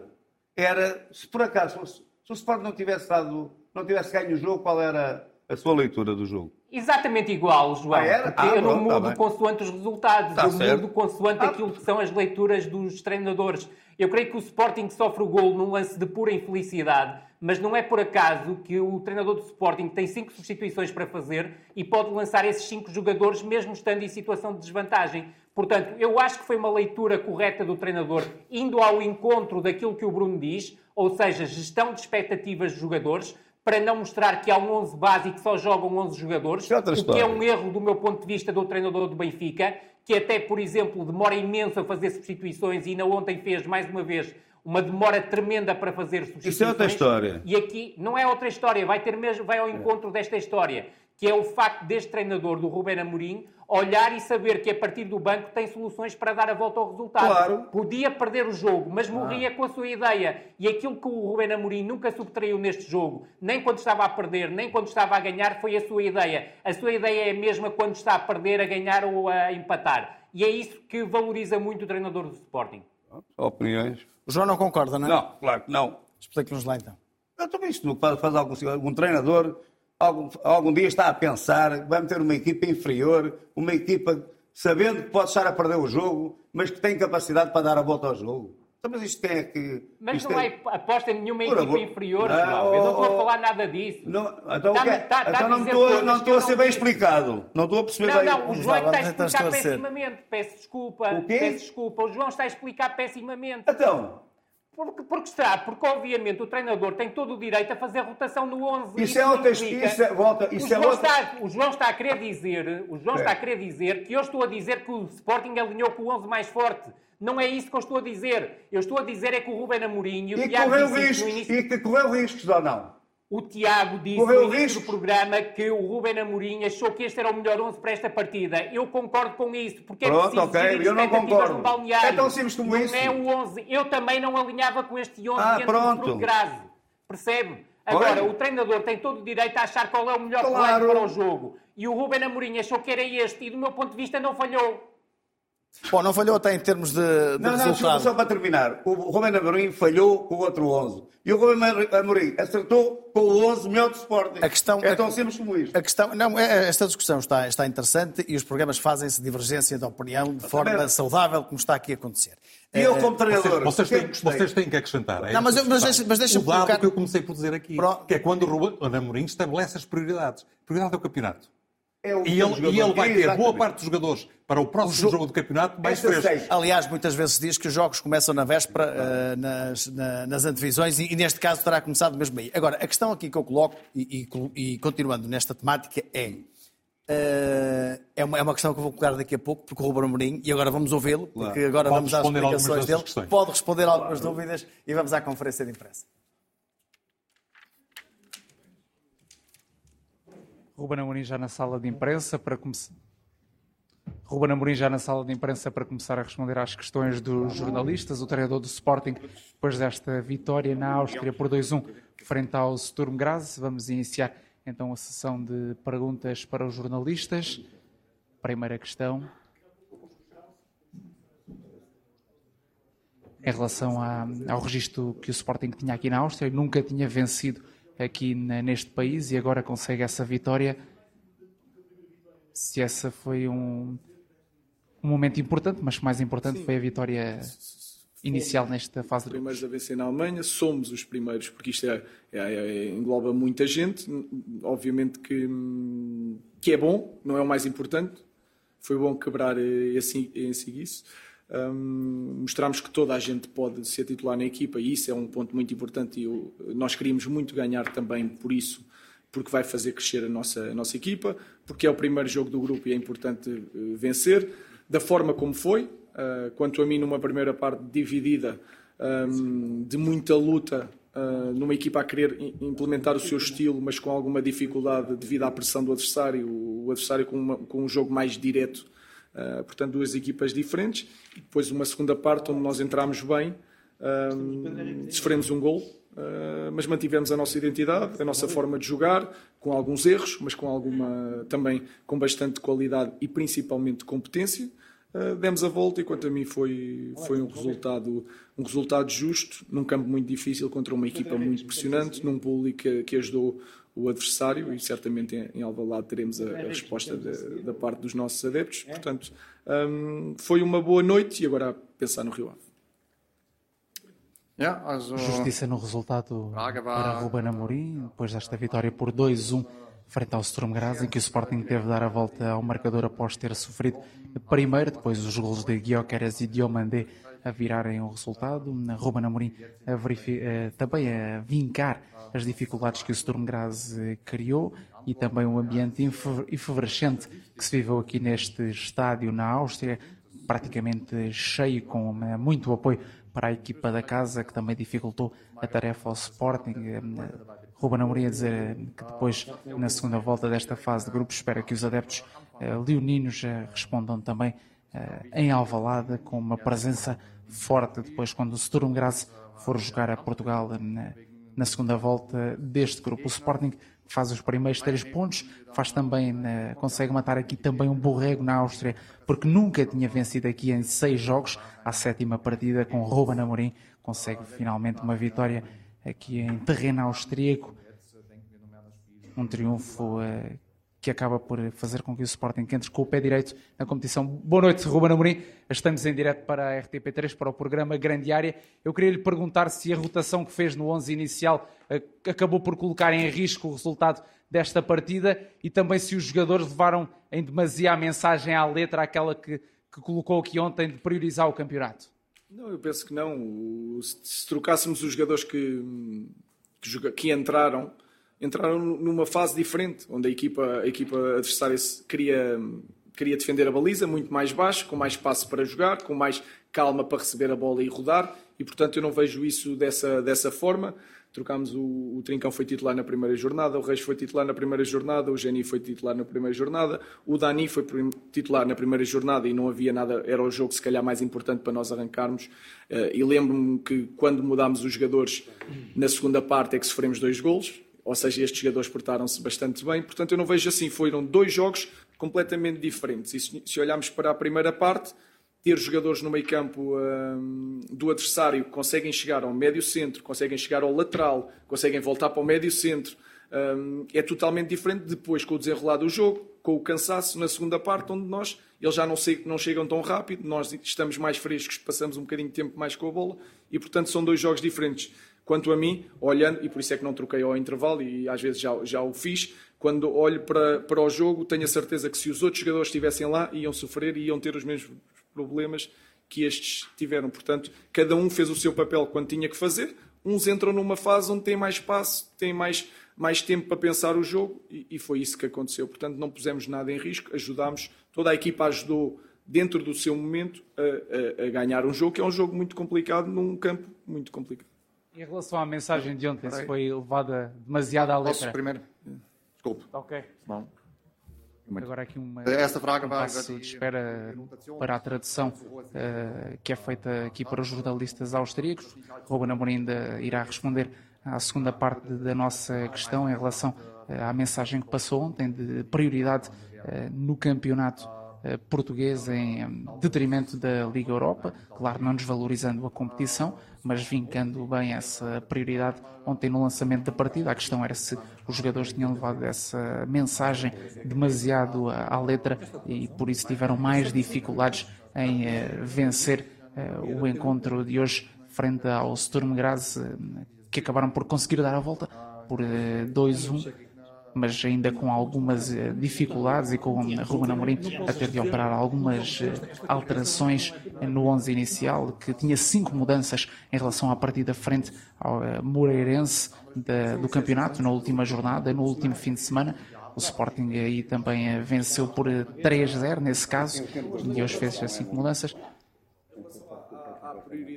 era se por acaso, se o Sport não tivesse dado não tivesse ganho o jogo, qual era a sua leitura do jogo? Exatamente igual, João. Ah, era? Ah, eu não tá mudo tá consoante os resultados, tá eu certo. mudo consoante ah. aquilo que são as leituras dos treinadores. Eu creio que o Sporting sofre o gol num lance de pura infelicidade, mas não é por acaso que o treinador do Sporting tem cinco substituições para fazer e pode lançar esses cinco jogadores mesmo estando em situação de desvantagem. Portanto, eu acho que foi uma leitura correta do treinador, indo ao encontro daquilo que o Bruno diz, ou seja, gestão de expectativas dos jogadores, para não mostrar que há um 11 base e que só jogam 11 jogadores, é o que é um erro do meu ponto de vista do treinador do Benfica, que até, por exemplo, demora imenso a fazer substituições e ainda ontem fez, mais uma vez, uma demora tremenda para fazer substituições. Isso é outra história. E aqui não é outra história, vai, ter mesmo, vai ao encontro desta história que é o facto deste treinador, do Ruben Amorim, olhar e saber que a partir do banco tem soluções para dar a volta ao resultado. Claro. Podia perder o jogo, mas morria ah. com a sua ideia. E aquilo que o Ruben Amorim nunca subtraiu neste jogo, nem quando estava a perder, nem quando estava a ganhar, foi a sua ideia. A sua ideia é a mesma quando está a perder, a ganhar ou a empatar. E é isso que valoriza muito o treinador do Sporting. Opiniões. O João não concorda, não é? Não, claro que não. Explique-nos lá então. Eu também isto faz algum, algum treinador algum, algum dia está a pensar, vai meter uma equipa inferior, uma equipa sabendo que pode estar a perder o jogo, mas que tem capacidade para dar a volta ao jogo. Então, mas isto quem é que. Mas não é aposta em nenhuma equipa amor... inferior, não, João. Eu não estou a oh, falar nada disso. Não, então tá, é? tá, tá então não estou, não estou a ser bem explicado. Não estou a perceber não, bem. Não, não, o João está a explicar pessimamente. Peço desculpa. O quê? Peço desculpa. O João está a explicar pessimamente. Então. Porque, porque está, porque obviamente o treinador tem todo o direito a fazer rotação no 11. Isso, isso é outra é, volta, isso o, é João outra... está, o João está a querer dizer, o João é. está a querer dizer que eu estou a dizer que o Sporting alinhou com o 11 mais forte. Não é isso que eu estou a dizer. Eu estou a dizer é que o Ruben Amorim e o e Tiago correu riscos, início... E que correu riscos ou não? O Tiago disse correu no início do programa que o Ruben Amorim achou que este era o melhor 11 para esta partida. Eu concordo com isso, porque Pronto, é preciso okay. eu não concordo. balneário. É tão simples como não isso. Não é o 11. Eu também não alinhava com este 11 ah, dentro do Grazi. Percebe? Agora, Oi? o treinador tem todo o direito a achar qual é o melhor claro. plano para o jogo. E o Ruben Amorim achou que era este e, do meu ponto de vista, não falhou. Bom, não falhou até em termos de, de não, resultado. Não, só para terminar. O Romano Amorim falhou com o outro 11. E o Romano Amorim acertou com o 11 melhor do Sporting. A questão, é tão simples como isto. A questão, não, é, esta discussão está, está interessante e os programas fazem-se divergência de opinião de forma saudável, como está aqui a acontecer. E eu, como treinador. Vocês, vocês, têm, vocês têm que acrescentar. É não, mas, mas, deixa, mas deixa o colocar... que eu comecei por dizer aqui, Pronto. que é quando o Romano Amorim estabelece as prioridades. A prioridade é o campeonato. É o e, ele, e ele vai ter boa parte dos jogadores para o próximo o jogo do campeonato mais frescos. Aliás, muitas vezes diz que os jogos começam na véspera, uh, nas, na, nas antevisões, e, e, neste caso terá começado mesmo aí. Agora, a questão aqui que eu coloco, e, e, e continuando nesta temática, é. Uh, é, uma, é uma questão que eu vou colocar daqui a pouco, porque o Ruben Amorim, e agora vamos ouvi-lo, porque agora Pode vamos às explicações dele. Questões. Pode responder algumas dúvidas e vamos à conferência de imprensa. Ruben Amorim já na sala de imprensa para começar. Ruben Amorim já na sala de imprensa para começar a responder às questões dos jornalistas. O treinador do Sporting, depois desta vitória na Áustria por 2-1 frente ao Sturm Graz. Vamos iniciar então a sessão de perguntas para os jornalistas. Primeira questão. Em relação a, ao registro que o Sporting tinha aqui na Áustria, nunca tinha vencido aqui neste país e agora consegue essa vitória. Se essa foi um, um momento importante, mas mais importante Sim. foi a vitória inicial nesta fase. Os primeiros a vencer na Alemanha, somos os primeiros, porque isto é, é, é, engloba muita gente. Obviamente que, que é bom, não é o mais importante. Foi bom quebrar esse, esse isso. Um, que toda a gente pode ser titular na equipa e isso é um ponto muito importante e eu, nós queríamos muito ganhar também por isso, porque vai fazer crescer a nossa, a nossa equipa, porque é o primeiro jogo do grupo e é importante uh, vencer, da forma como foi, uh, quanto a mim numa primeira parte dividida, um, de muita luta, uh, numa equipa a querer implementar o seu estilo, mas com alguma dificuldade devido à pressão do adversário, o adversário com, uma, com um jogo mais direto, Uh, portanto, duas equipas diferentes. E depois uma segunda parte onde nós entramos bem, um, sofremos um gol, uh, mas mantivemos a nossa identidade, a nossa forma de jogar, com alguns erros, mas com alguma também com bastante qualidade e principalmente competência. Uh, demos a volta e quanto a mim foi, foi um resultado um resultado justo num campo muito difícil contra uma equipa muito impressionante num público que, que ajudou o adversário e certamente em Alvalade teremos a, a resposta de, da parte dos nossos adeptos. Portanto, um, foi uma boa noite e agora a pensar no Rio Ave. Justiça no resultado para Ruben Amorim, depois desta vitória por 2-1 frente ao Sturm Graz, em que o Sporting teve de dar a volta ao marcador após ter sofrido primeiro, depois os golos de Guioqueras e Diomandé a virarem o resultado. Ruben Amorim a eh, também a vincar as dificuldades que o Sturm Graz eh, criou e também o ambiente efervescente que se viveu aqui neste estádio na Áustria, praticamente cheio, com eh, muito apoio para a equipa da casa, que também dificultou a tarefa ao Sporting. Ruben Amorim a dizer que depois, na segunda volta desta fase de grupo, espera que os adeptos leoninos respondam também em Alvalade com uma presença forte depois quando o Sturm Graz for jogar a Portugal na, na segunda volta deste grupo. O Sporting faz os primeiros três pontos, faz também, né, consegue matar aqui também um borrego na Áustria, porque nunca tinha vencido aqui em seis jogos, à sétima partida com Ruben Amorim, consegue finalmente uma vitória aqui em terreno austríaco, um triunfo uh, que acaba por fazer com que o Sporting entre com o pé direito na competição. Boa noite, Ruben Amorim. Estamos em direto para a RTP3, para o programa Grande Área. Eu queria lhe perguntar se a rotação que fez no 11 inicial eh, acabou por colocar em risco o resultado desta partida e também se os jogadores levaram em demasia a mensagem à letra, aquela que, que colocou aqui ontem de priorizar o campeonato. Não, eu penso que não. Se trocássemos os jogadores que, que, que entraram entraram numa fase diferente, onde a equipa, a equipa adversária queria, queria defender a baliza muito mais baixo, com mais espaço para jogar, com mais calma para receber a bola e rodar, e portanto eu não vejo isso dessa, dessa forma. Trocámos o, o Trincão foi titular na primeira jornada, o Reis foi titular na primeira jornada, o Geni foi titular na primeira jornada, o Dani foi titular na primeira jornada e não havia nada, era o jogo se calhar mais importante para nós arrancarmos. Uh, e lembro-me que quando mudámos os jogadores na segunda parte é que sofremos dois golos, ou seja, estes jogadores portaram-se bastante bem. Portanto, eu não vejo assim. Foram dois jogos completamente diferentes. E se, olharmos para a primeira parte, ter jogadores no meio campo um, do adversário que conseguem chegar ao médio centro, conseguem chegar ao lateral, conseguem voltar para o médio centro, um, é totalmente diferente depois com o desenrolar do jogo, com o cansaço na segunda parte, onde nós, eles já não, não chegam tão rápido, nós estamos mais frescos, passamos um bocadinho de tempo mais com a bola e, portanto, são dois jogos diferentes. Quanto a mim, olhando, e por isso é que não troquei ao intervalo, e às vezes já, já o fiz, quando olho para, para o jogo, tenho a certeza que se os outros jogadores estivessem lá, iam sofrer e iam ter os mesmos problemas que estes tiveram. Portanto, cada um fez o seu papel quando tinha que fazer. Uns entram numa fase onde têm mais espaço, têm mais, mais tempo para pensar o jogo, e, e foi isso que aconteceu. Portanto, não pusemos nada em risco, ajudámos, toda a equipa ajudou dentro do seu momento a, a, a ganhar um jogo que é um jogo muito complicado num campo muito complicado. Em relação à mensagem de ontem, se foi levada demasiado à letra. Posso primeiro? Desculpe. Ok. Bom. Agora aqui uma, um passo de espera para a tradução uh, que é feita aqui para os jornalistas austríacos. Ruben Amorim irá responder à segunda parte da nossa questão em relação uh, à mensagem que passou ontem de prioridade uh, no campeonato português em detrimento da Liga Europa, claro, não desvalorizando a competição, mas vincando bem essa prioridade ontem no lançamento da partida. A questão era se os jogadores tinham levado essa mensagem demasiado à letra e por isso tiveram mais dificuldades em eh, vencer eh, o encontro de hoje frente ao Sturm Graz, que acabaram por conseguir dar a volta por 2-1 mas ainda com algumas eh, dificuldades e com Ruben Amorim a ter de operar algumas eh, alterações no 11 inicial, que tinha cinco mudanças em relação à partida frente ao eh, Moreirense do campeonato na última jornada, no último fim de semana. O Sporting aí também venceu por 3-0 nesse caso e hoje fez as cinco mudanças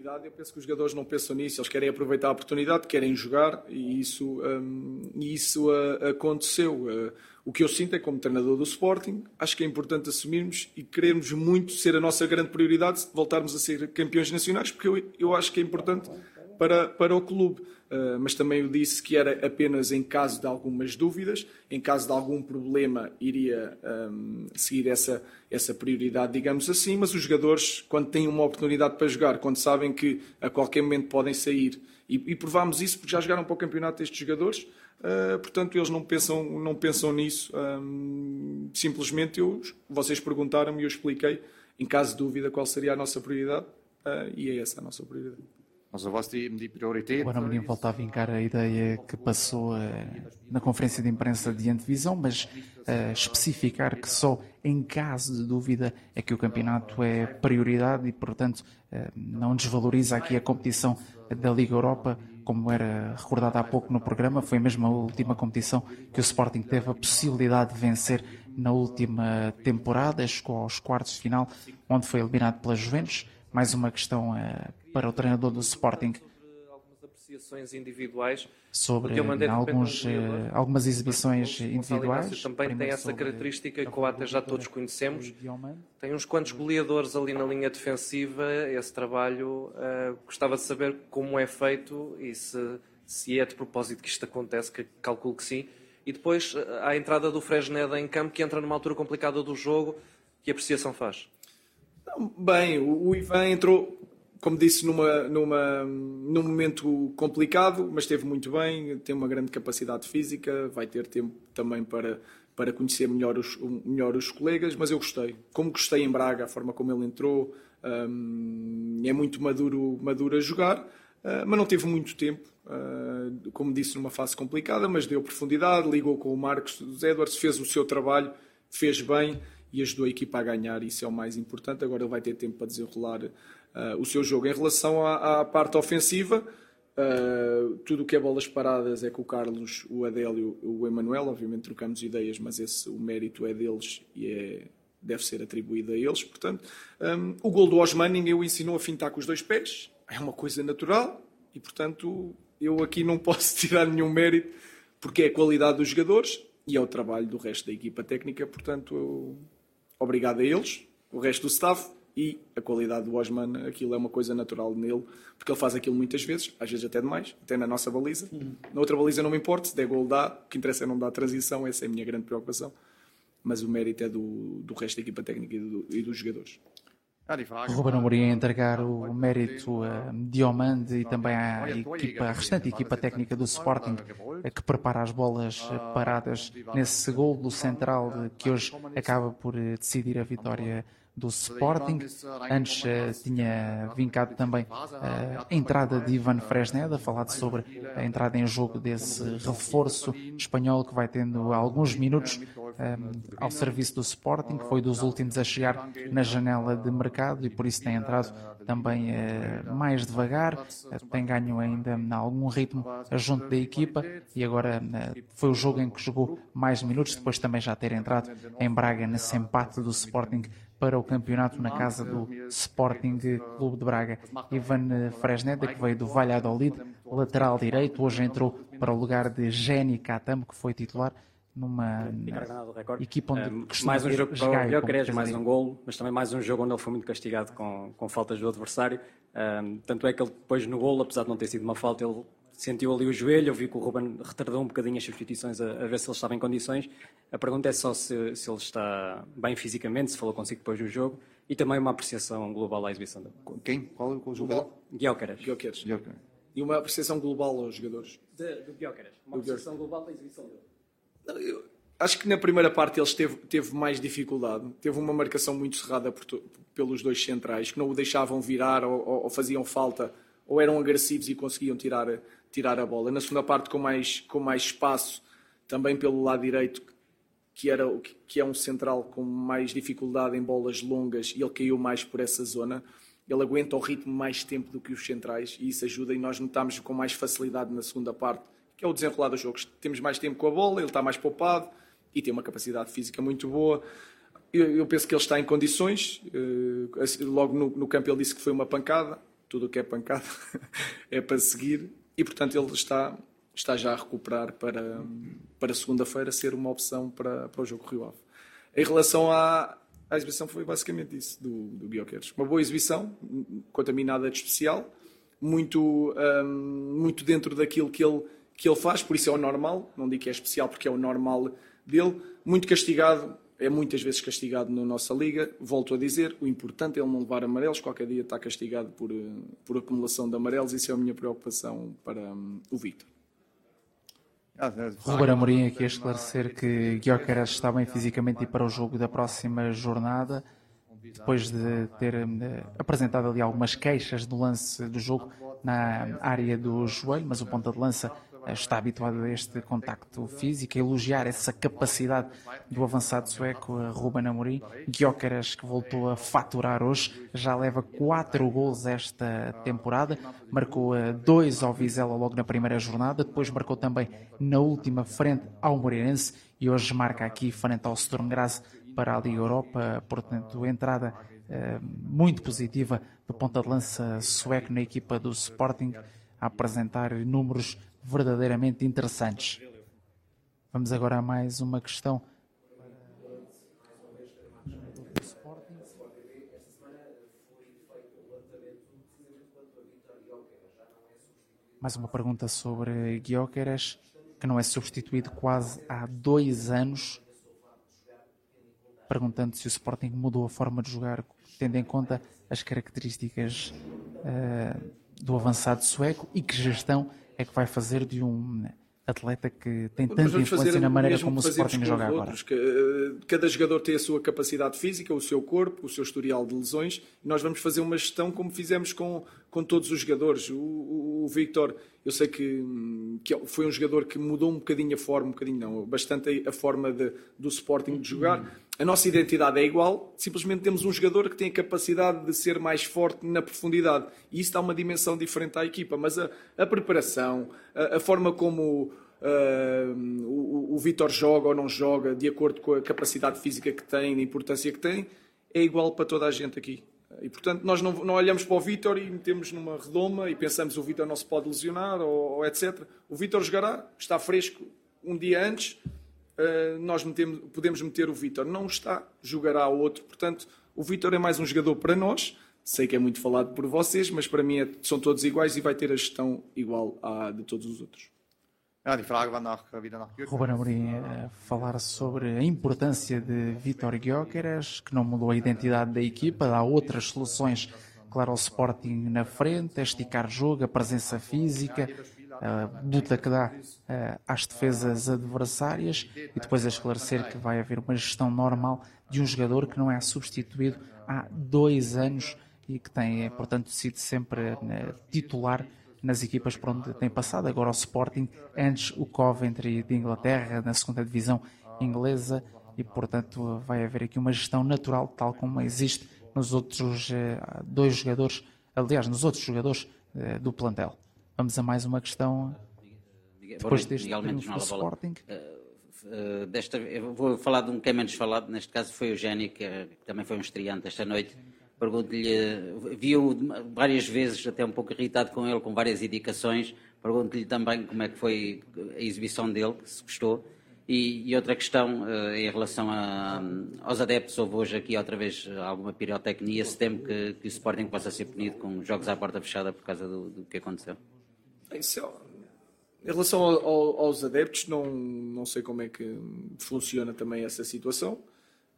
prioridade, eu penso que os jogadores não pensam nisso, eles querem aproveitar a oportunidade, querem jogar e isso, um, isso uh, aconteceu. Uh, o que eu sinto é, como treinador do Sporting, acho que é importante assumirmos e querermos muito ser a nossa grande prioridade, voltarmos a ser campeões nacionais, porque eu, eu acho que é importante para, para o clube. Uh, mas também eu disse que era apenas em caso de algumas dúvidas, em caso de algum problema, iria um, seguir essa, essa prioridade, digamos assim. Mas os jogadores, quando têm uma oportunidade para jogar, quando sabem que a qualquer momento podem sair, e, e provámos isso porque já jogaram para o campeonato estes jogadores, uh, portanto eles não pensam, não pensam nisso. Um, simplesmente eu, vocês perguntaram-me e eu expliquei, em caso de dúvida, qual seria a nossa prioridade, uh, e é essa a nossa prioridade. Agora Mourinho volta a vincar a ideia que passou uh, na conferência de imprensa de antevisão, mas uh, especificar que só em caso de dúvida é que o campeonato é prioridade e, portanto, uh, não desvaloriza aqui a competição da Liga Europa, como era recordado há pouco no programa, foi mesmo a última competição que o Sporting teve a possibilidade de vencer na última temporada, chegou aos quartos de final, onde foi eliminado pela Juventus. Mais uma questão uh, para o treinador do Sporting. Algumas apreciações individuais. Sobre alguns, uh, algumas exibições individuais. Também tem essa característica que o até já todos conhecemos. Tem uns quantos goleadores ali na linha defensiva. Esse trabalho uh, gostava de saber como é feito e se, se é de propósito que isto acontece, que calculo que sim. E depois a entrada do Fresneda em campo, que entra numa altura complicada do jogo. Que apreciação faz? Bem, o, Ivan entrou, como disse, numa, numa, num momento complicado, mas esteve muito bem, tem uma grande capacidade física, vai ter tempo também para, para conhecer melhor os, melhor os colegas, mas eu gostei. Como gostei em Braga, a forma como ele entrou, um, é muito maduro, maduro a jogar, uh, mas não teve muito tempo, uh, como disse, numa fase complicada, mas deu profundidade, ligou com o Marcos dos Edwards, fez o seu trabalho, fez bem e ajudou a equipa a ganhar, isso é o mais importante. Agora ele vai ter tempo para desenrolar o seu jogo. Em relação à, à parte ofensiva, Uh, tudo o que é bolas paradas é com o Carlos, o Adélio, o Emanuel, obviamente trocamos ideias, mas esse, o mérito é deles e é, deve ser atribuído a eles. Portanto, um, o gol do Osman ninguém o ensinou a fintar com os dois pés, é uma coisa natural e, portanto, eu aqui não posso tirar nenhum mérito porque é a qualidade dos jogadores e é o trabalho do resto da equipa técnica. Portanto, eu, obrigado a eles, o resto do staff e a qualidade do Osman, aquilo é uma coisa natural nele, porque ele faz aquilo muitas vezes, às vezes até demais, até na nossa baliza. Uhum. Na outra baliza não me importa, se der gol dá, o que interessa é não dar transição, essa é a minha grande preocupação. Mas o mérito é do, do resto da equipa técnica e, do, e dos jogadores. Ruben Amorim a entregar o mérito a Diomande e também à equipa, à restante equipa técnica do Sporting que prepara as bolas paradas nesse gol do central que hoje acaba por decidir a vitória do Sporting. Antes uh, tinha vincado também uh, a entrada de Ivan Fresneda, falado sobre a entrada em jogo desse reforço espanhol que vai tendo alguns minutos ao serviço do Sporting, que foi dos últimos a chegar na janela de mercado e por isso tem entrado também mais devagar, tem ganho ainda algum ritmo junto da equipa e agora foi o jogo em que jogou mais minutos, depois também já ter entrado em Braga nesse empate do Sporting para o campeonato na casa do Sporting Clube de Braga. Ivan Fresneda, que veio do Valladolid, lateral direito, hoje entrou para o lugar de Jenny Katam, que foi titular numa equipa onde uh, mais um jogo para o Guilherme, mais um gol, mas também mais um jogo onde ele foi muito castigado com, com faltas do adversário. Uh, tanto é que ele depois no gol, apesar de não ter sido uma falta, ele sentiu ali o joelho, eu vi que o Ruben retardou um bocadinho as substituições a, a ver se ele estava em condições. A pergunta é só se, se, ele está bem fisicamente, se falou consigo depois do jogo, e também uma apreciação global à exibição dele. Quem? Qual é o jogador? Guilherme. Guilherme. E uma apreciação global aos jogadores? De, do Guilherme. Uma do apreciação global da exibição dele. Eu acho que na primeira parte ele teve, teve mais dificuldade. Teve uma marcação muito cerrada por, pelos dois centrais, que não o deixavam virar ou, ou, ou, faziam falta, ou eram agressivos e conseguiam tirar, tirar a bola. Na segunda parte, com mais, com mais espaço, também pelo lado direito, que, era, que é um central com mais dificuldade em bolas longas, e ele caiu mais por essa zona. Ele aguenta o ritmo mais tempo do que os centrais, e isso ajuda, e nós notamos com mais facilidade na segunda parte que é o desenrolar dos jogos. Temos mais tempo com a bola, ele está mais poupado e tem uma capacidade física muito boa. Eu, penso que ele está em condições. Uh, logo no, no, campo ele disse que foi uma pancada. Tudo o que é pancada é para seguir. E, portanto, ele está, está já a recuperar para, para segunda-feira ser uma opção para, para o jogo Rio Ave. Em relação à, à exibição, foi basicamente isso do, do Guilherme. Uma boa exibição, contaminada de especial, muito, um, muito dentro daquilo que ele que ele faz, por isso é o normal, não digo que é especial porque é o normal dele, muito castigado, é muitas vezes castigado na nossa liga, volto a dizer, o importante é ele não levar amarelos, qualquer dia está castigado por, eh, por acumulação de amarelos, isso é a minha preocupação para um, o Victor. Ruben Amorim aqui a esclarecer que Gyökeres está bem fisicamente e para o jogo da próxima jornada, depois de ter eh, apresentado ali algumas queixas do lance do jogo na área do joelho, mas o ponta de lança está habituado a este contacto físico, a elogiar essa capacidade do avançado sueco Ruben Amorim. Gyökeres, que voltou a faturar hoje, já leva quatro gols esta temporada, marcou eh, dois ao Vizela logo na primeira jornada, depois marcou também na última frente ao Moreirense e hoje marca aqui frente ao Sturm para a Liga Europa, portanto, entrada eh, muito positiva do ponta de lança sueco na equipa do Sporting, a apresentar números verdadeiramente interessantes. Vamos agora a mais uma questão. Mais uma pergunta sobre Guioqueras, que não é substituído quase há dois anos. Perguntando se o Sporting mudou a forma de jogar, tendo em conta as características uh, do avançado sueco e que gestão é que vai fazer de um atleta que tem tanta influência na maneira como o Sporting joga agora. Eh, cada jogador tem a sua capacidade física, o seu corpo, o seu historial de lesões. E nós vamos fazer uma gestão como fizemos com, com todos os jogadores. O, o, o Victor, eu sei que, que, foi um jogador que mudou um bocadinho a forma, um bocadinho não, bastante a, a forma de, do Sporting de jogar. A nossa identidade é igual, simplesmente temos um jogador que tem a capacidade de ser mais forte na profundidade. E isso dá uma dimensão diferente à equipa. Mas a, a preparação, a, a, forma como uh, o, o Vitor joga ou não joga, de acordo com a capacidade física que tem, a importância que tem, é igual para toda a gente aqui. E portanto, nós não, não olhamos para o Vitor e metemos numa redoma e pensamos o Vitor não se pode lesionar ou, ou etc. O Vitor jogará, está fresco um dia antes nós metemos, podemos meter o Vítor. Não está, jogará outro. Portanto, o Vítor é mais um jogador para nós. Sei que é muito falado por vocês, mas para mim é, são todos iguais e vai ter a gestão igual à de todos os outros. Ruben Amorim a falar sobre a importância de Vitor Gyökeres, que não mudou a identidade da equipa, dá outras soluções, claro, ao Sporting na frente, a esticar jogo, a presença física, a luta que dá uh, às defesas adversárias e depois a esclarecer que vai haver uma gestão normal de um jogador que não é substituído há dois anos e que tem, eh, portanto, sido sempre uh, titular nas equipas por onde tem passado. Agora o Sporting, antes o Coventry de Inglaterra, na segunda divisão inglesa, e portanto vai haver aqui uma gestão natural, tal como existe nos outros dois jogadores, aliás, nos outros jogadores do plantel. Vamos a mais uma questão depois deste triunfo do Sporting. Uh, desta, eu vou falar de um que é menos falado, neste caso foi o Gênio, que, que, também foi um estreante esta noite. Pergunto-lhe, viu várias vezes, até um pouco irritado com ele, com várias indicações. Pergunto-lhe também como é que foi a exibição dele, se gostou. E, e outra questão uh, em relação a, aos adeptos, houve hoje aqui outra vez alguma pirotecnia. Se teme que, que o Sporting possa ser punido com jogos à porta fechada por causa do, do que aconteceu? Isso, em relação ao, ao, aos adeptos, não, não sei como é que funciona também essa situação.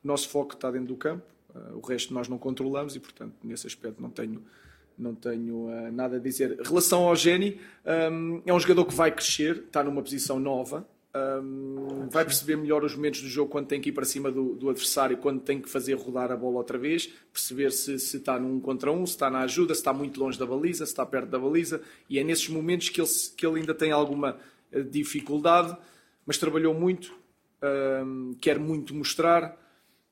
O nosso foco está dentro do campo, uh, o resto nós não controlamos e, portanto, nesse aspecto não tenho, não tenho uh, nada a dizer. Em relação ao Geni, um, é um jogador que vai crescer, está numa posição nova, um, vai perceber melhor os momentos do jogo quando tem que ir para cima do, do, adversário, quando tem que fazer rodar a bola outra vez, perceber se, se está num contra um, se está na ajuda, se está muito longe da baliza, se está perto da baliza, e é nesses momentos que ele, que ele ainda tem alguma eh, dificuldade, mas trabalhou muito, um, quer muito mostrar.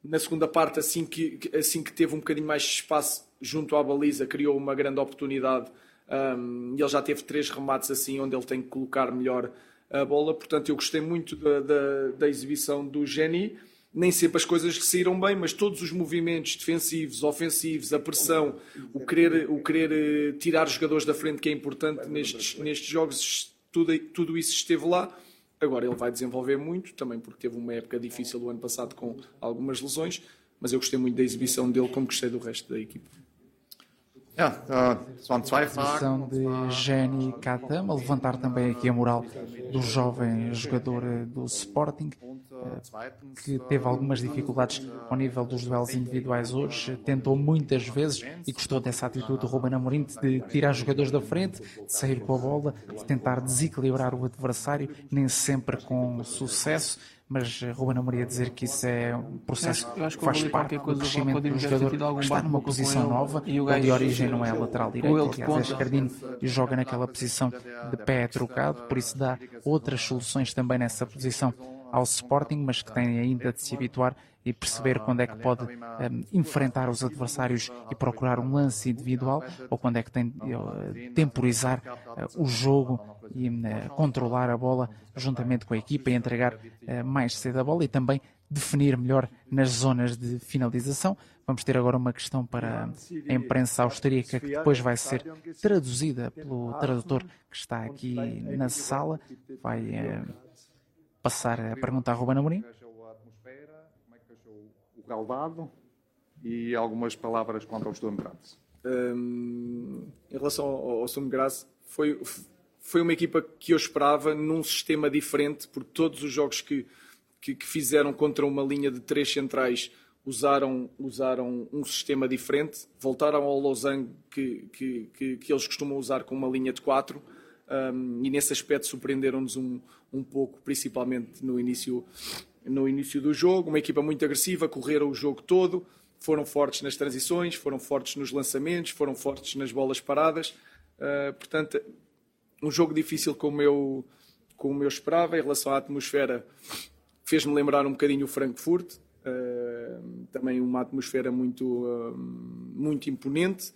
Na segunda parte, assim que, assim que teve um bocadinho mais de espaço junto à baliza, criou uma grande oportunidade. Um, ele já teve três remates assim, onde ele tem que colocar melhor a bola. Portanto, eu gostei muito da, da, da exibição do Geni. Nem sempre as coisas saíram bem, mas todos os movimentos defensivos, ofensivos, a pressão, o querer, o querer eh, tirar os jogadores da frente, que é importante nestes, nestes jogos, tudo, tudo isso esteve lá. Agora ele vai desenvolver muito, também porque teve uma época difícil o ano passado com algumas lesões, mas eu gostei muito da exibição dele, como gostei do resto da equipe. Ja, Posição de Jenny Katam, a levantar também aqui a moral do jovem jogador do Sporting, eh, que teve algumas dificuldades ao nível dos duelos individuais hoje, tentou muitas vezes e gostou dessa atitude. Do Ruben Amorim de tirar jogadores da frente, de sair com a bola, de tentar desequilibrar o adversário, nem sempre com sucesso mas eh, Ruben Amorim a dizer que isso é um processo eu acho, que faz parte do crescimento do jogador que está numa posição nova, e o de origem não é lateral direito, aliás é escardino e joga naquela posição de pé trocado, por isso dá outras soluções também nessa posição ao Sporting, mas que tem ainda de se habituar e perceber quando é que pode um, enfrentar os adversários e procurar um lance individual ou quando é que tem de uh, temporizar uh, o jogo e uh, controlar a bola juntamente com a equipa e entregar mais cedo a bola e também definir melhor nas zonas de finalização. Vamos ter agora uma questão para a imprensa austríaca que depois vai ser traduzida pelo tradutor que está aqui na sala. Vai passar a perguntar a Ruben Amorim. Galvado e algumas palavras quanto ao Sturm Graz. Um, em relação ao, ao Sturm Graz, foi foi uma equipa que eu esperava num sistema diferente, porque todos os jogos que, que, que fizeram contra uma linha de três centrais usaram, usaram um sistema diferente, voltaram ao Losango que, que, que, que eles costumam usar com uma linha de quatro. um, e nesse aspecto surpreenderam-nos um, um pouco, principalmente no início, no início do jogo. Uma equipa muito agressiva, correram o jogo todo, foram fortes nas transições, foram fortes nos lançamentos, foram fortes nas bolas paradas. Uh, portanto, um jogo difícil como eu, como eu esperava. Em relação à atmosfera, fez-me lembrar um bocadinho o Frankfurt. Uh, também uma atmosfera muito, uh, muito imponente.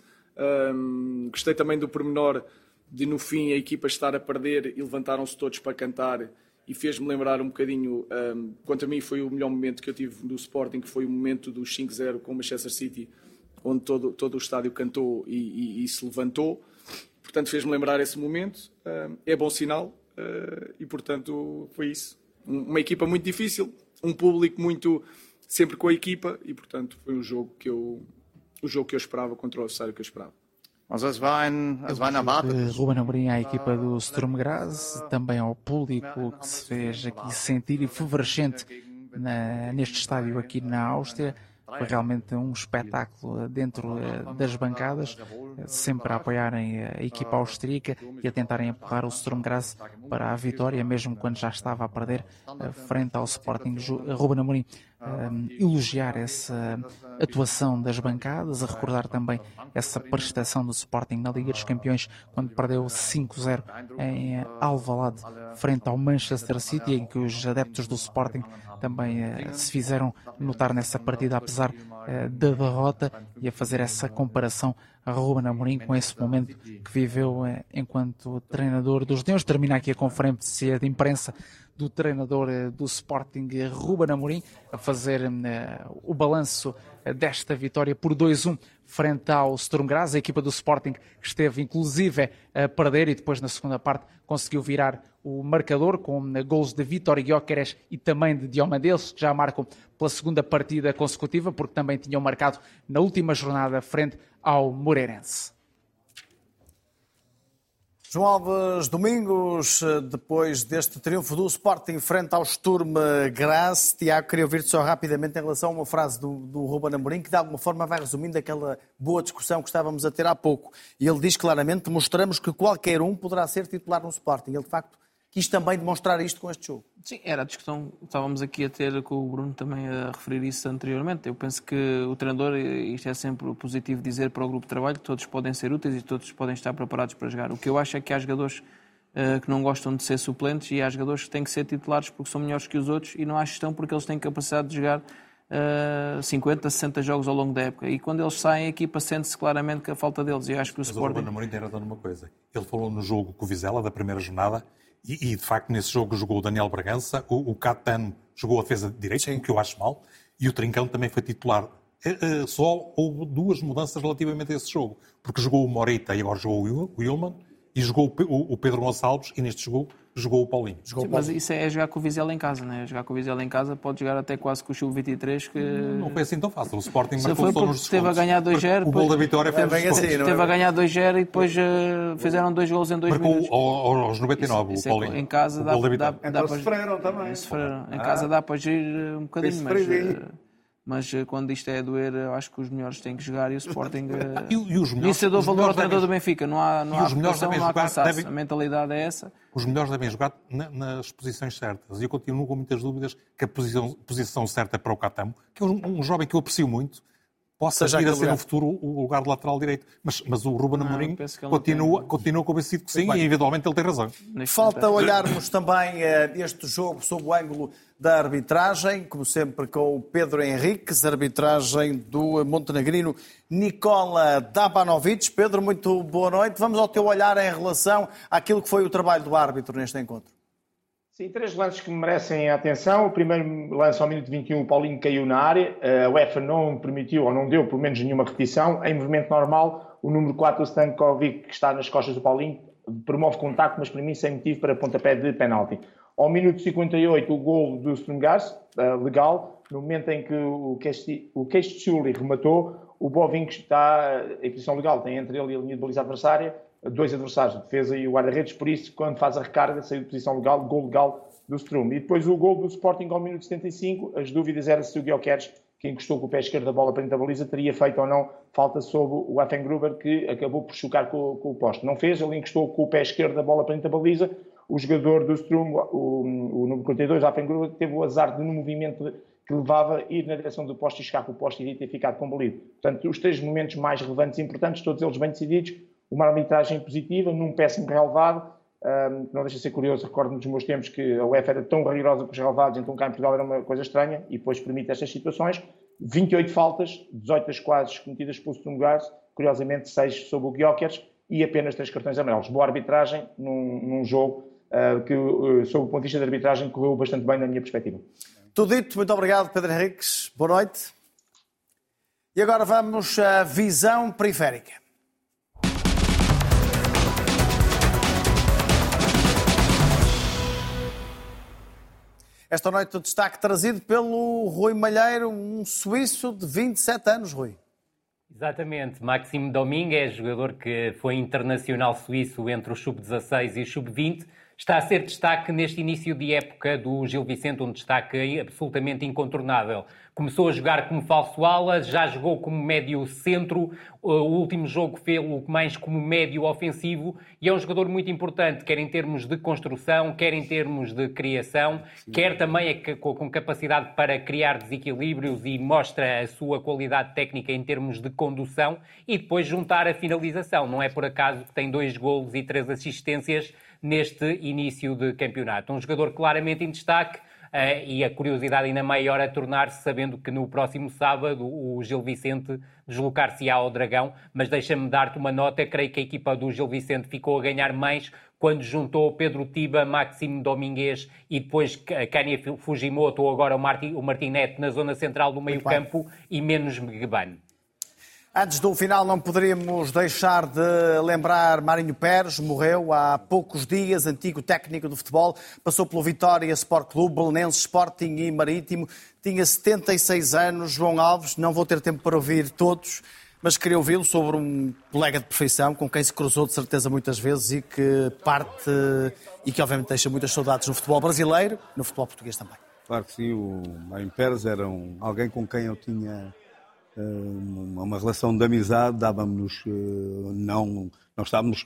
gostei também do pormenor de no fim a equipa estar a perder e levantaram-se todos para cantar e fez-me lembrar um bocadinho, um, quanto a mim foi o melhor momento que eu tive do Sporting, que foi o momento dos 5-0 com o Manchester City, onde todo, todo o estádio cantou e, e, e se levantou. Portanto, fez-me lembrar esse momento. Um, é bom sinal uh, e, portanto, foi isso. Uma equipa muito difícil, um público muito sempre com a equipa e, portanto, foi um jogo que eu, o jogo que eu esperava contra o adversário que eu esperava. Ruben Amorim à equipa do Sturm Graz, também ao público que se fez aqui sentir efervescente neste estádio aqui na Áustria. Foi realmente um espetáculo dentro eh, das bancadas, sempre a apoiarem a equipa austríaca e a tentarem empurrar o Sturm Graz para a vitória, mesmo quando já estava a perder eh, frente ao Sporting. Ruben Amorim um, elogiar essa atuação das bancadas, a recordar também essa prestação do Sporting na Liga dos Campeões, quando perdeu 5-0 em Alvalade, frente ao Manchester City, em que os adeptos do Sporting também uh, se fizeram notar nessa partida, apesar uh, da derrota, e a fazer essa comparação a Ruben Amorim com esse momento que viveu uh, enquanto treinador dos Leões. Termina aqui a conferência de imprensa do treinador eh, do Sporting, Ruben Amorim, a fazer uh, o balanço eh, desta vitória por 2-1 frente ao Sturm Graz, a equipa do Sporting que esteve inclusive a perder e depois na segunda parte conseguiu virar o marcador com gols de Vitor Gyökeres e também de Diomadeus, que já marcam pela segunda partida consecutiva, porque também tinham marcado na última jornada frente ao Moreirense. João Alves Domingos, depois deste triunfo do Sporting frente ao Sturm Graz, Tiago, queria ouvir-te só rapidamente em relação a uma frase do, do Ruben Amorim que de alguma forma vai resumindo aquela boa discussão que estávamos a ter há pouco. E ele diz claramente, mostramos que qualquer um poderá ser titular no Sporting. Ele de facto quis também demonstrar isto com este jogo. Sim, era a discussão que estávamos aqui a ter com o Bruno também a referir isso anteriormente. Eu penso que o treinador, isto é sempre positivo dizer para o grupo de trabalho, que todos podem ser úteis e todos podem estar preparados para jogar. O que eu acho é que há jogadores uh, que não gostam de ser suplentes e há jogadores que têm que ser titulares porque são melhores que os outros e não há gestão porque eles têm capacidade de jogar uh, 50, 60 jogos ao longo da época. E quando eles saem, a equipa sente-se claramente que a falta deles. E eu acho que o Mas Sporting... o Ruben tem razão numa coisa. Ele falou no jogo com o Vizela, da primeira jornada, e, e, de facto, nesse jogo jogou o Daniel Bragança, o, o Catano jogou a defesa de direita, o que eu acho mal, e o Trincão também foi titular. É, é, só houve duas mudanças relativamente a esse jogo, porque jogou o Morita e agora jogou o Willman, e jogou o Pedro Gonçalves, e neste jogo jogou o Paulinho. Jogou Sim, mas isso é jogar com o Vizela em casa, né? Jogar com o Vizela em casa pode jogar até quase com o Sub-23 que... Não foi assim tão fácil. O Sporting Se marcou só nos Esteve a ganhar 2-0. O gol da vitória foi é, assim, Esteve é? a ganhar 2-0 e depois uh, fizeram dois gols em dois marcou minutos. Marcou aos 99 isso, o Paulinho. É, em casa dá, dá, dá, dá para... sofreram também. Sofreram. Em ah. casa dá para agir um bocadinho, mas... Mas eh, quando isto é a doer, eu acho que os melhores têm que jogar e o Sporting. Eh, e, e os melhores, Isso eu dou valor ao treinador do Benfica. Não há, não há os melhores não há cansaço. Devem... A mentalidade é essa. Os melhores devem jogar na, nas posições certas. E eu continuo com muitas dúvidas que a posição, posição certa para o Catamo, que é um, um jovem que eu aprecio muito, possa vir a ser no futuro o lugar de lateral direito. Mas, mas o Ruben Amorim continua, tem... continua convencido que sim e eventualmente ele tem razão. Falta olharmos também uh, este jogo sob o ângulo da arbitragem, como sempre com o Pedro Henriques, arbitragem do montenegrino Nicola Dabanovic. Pedro, muito boa noite. Vamos ao teu olhar em relação àquilo que foi o trabalho do árbitro neste encontro. Sim, três lances que merecem a atenção. O primeiro lance ao minuto 21, o Paulinho caiu na área. A UEFA não permitiu, ou não deu, pelo menos, nenhuma repetição. Em movimento normal, o número 4, o Stankovic, que está nas costas do Paulinho, promove contacto, mas para mim sem motivo para pontapé de penalti. Ao minuto 58, o gol do Strungas, legal. No momento em que o Queixuli rematou, o Bovinho está em posição legal, tem entre ele e a linha de baliza adversária dois adversários, de defesa e o guarda-redes, por isso, quando faz a recarga, saiu de posição legal, gol legal do Strum. E depois o gol do Sporting ao minuto 75, as dúvidas eram se o Guilherme que encostou com o pé esquerdo da bola para dentro da baliza, teria feito ou não falta sobre o Affengruber, que acabou por chocar com, com, o poste. Não fez, ele encostou com o pé esquerdo da bola para dentro da baliza. O jogador do Strum, o, o número 42, Affengruber, teve o azar de, no movimento que levava ir na direção do poste e chegar com o poste e ter ficado combalido. Portanto, os três momentos mais relevantes e importantes, todos eles bem decididos, uma arbitragem positiva, num péssimo relevado, um, não deixa de ser curioso, recordo-me dos meus tempos que a UEFA era tão rigorosa com os relevados, então cá em Portugal era uma coisa estranha, e depois permite estas situações. 28 faltas, 18 das quase cometidas pelo Sturmgars, curiosamente 6 sobre o Gyökeres e apenas 3 cartões amarelos. Boa arbitragem num, num jogo uh, que, uh, sob o ponto de vista da arbitragem, correu bastante bem na minha perspectiva. Tudo dito, muito obrigado, Pedro Henriques. Boa noite. E agora vamos à visão periférica. Esta noite o destaque trazido pelo Rui Malheiro, um suíço de 27 anos, Rui. Exatamente, Maxime Domingues, jogador que foi internacional suíço entre o sub-16 e o sub-20, está a ser destaque neste início de época do Gil Vicente, um destaque absolutamente incontornável. Começou a jogar como falso ala, já jogou como médio centro, o último jogo fez-o mais como médio ofensivo e é um jogador muito importante, quer em termos de construção, quer em termos de criação, Sim. quer também com capacidade para criar desequilíbrios e mostra a sua qualidade técnica em termos de condução e depois juntar a finalização. Não é por acaso que tem dois golos e três assistências neste início de campeonato. Um jogador claramente em destaque e a curiosidade ainda maior a tornar-se sabendo que no próximo sábado o Gil Vicente deslocar-se-á ao Dragão, mas deixa-me dar-te uma nota, creio que a equipa do Gil Vicente ficou a ganhar mais quando juntou Pedro Tiba, Maxime Domingues e depois Kanye Fujimoto ou agora o, Marti, o Martinete na zona central do meio campo e menos Megbane. Antes do final, não poderíamos deixar de lembrar Marinho Pérez, morreu há poucos dias, antigo técnico do futebol, passou pelo Vitória Sport Clube, Belenense Sporting e Marítimo, tinha 76 anos. João Alves, não vou ter tempo para ouvir todos, mas queria ouvi-lo sobre um colega de profissão com quem se cruzou de certeza muitas vezes e que parte e que obviamente deixa muitas saudades no futebol brasileiro no futebol português também. Claro que sim, o Marinho Pérez era um, alguém com quem eu tinha uma relação de amizade, dávamos, eh, não, não estávamos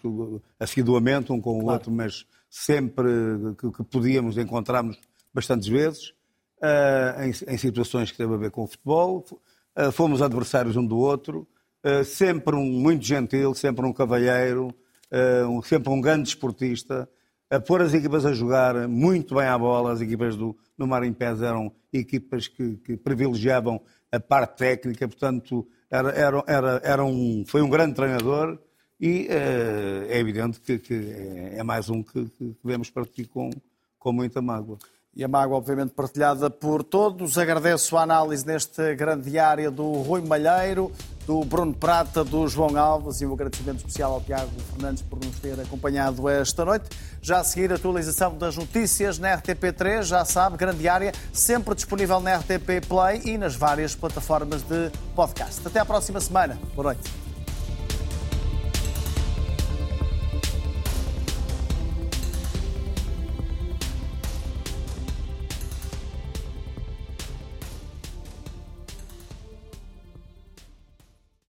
assiduamente um com o claro. outro, mas sempre que, que podíamos encontrarmos bastantes vezes, uh, em, em, situações que teve a ver com o futebol. Uh, fomos adversários um do outro, sempre um muito gentil, sempre um cavalheiro, sempre um grande esportista, a pôr as equipas a jogar muito bem à bola. As equipas do, do Marim Pés eram equipas que, que privilegiavam a parte técnica, portanto, era, era, era, era um, foi um grande treinador e uh, é evidente que, que é, é, mais um que, que vemos partir com, com muita mágoa. E a mágoa, obviamente, partilhada por todos. Agradeço a análise neste grande diário do Rui Malheiro, do Bruno Prata, do João Alves e um agradecimento especial ao Tiago Fernandes por nos ter acompanhado esta noite. Já a seguir, a atualização das notícias na RTP3, já sabe, grande diária, sempre disponível na RTP Play e nas várias plataformas de podcast. Até à próxima semana. Boa noite.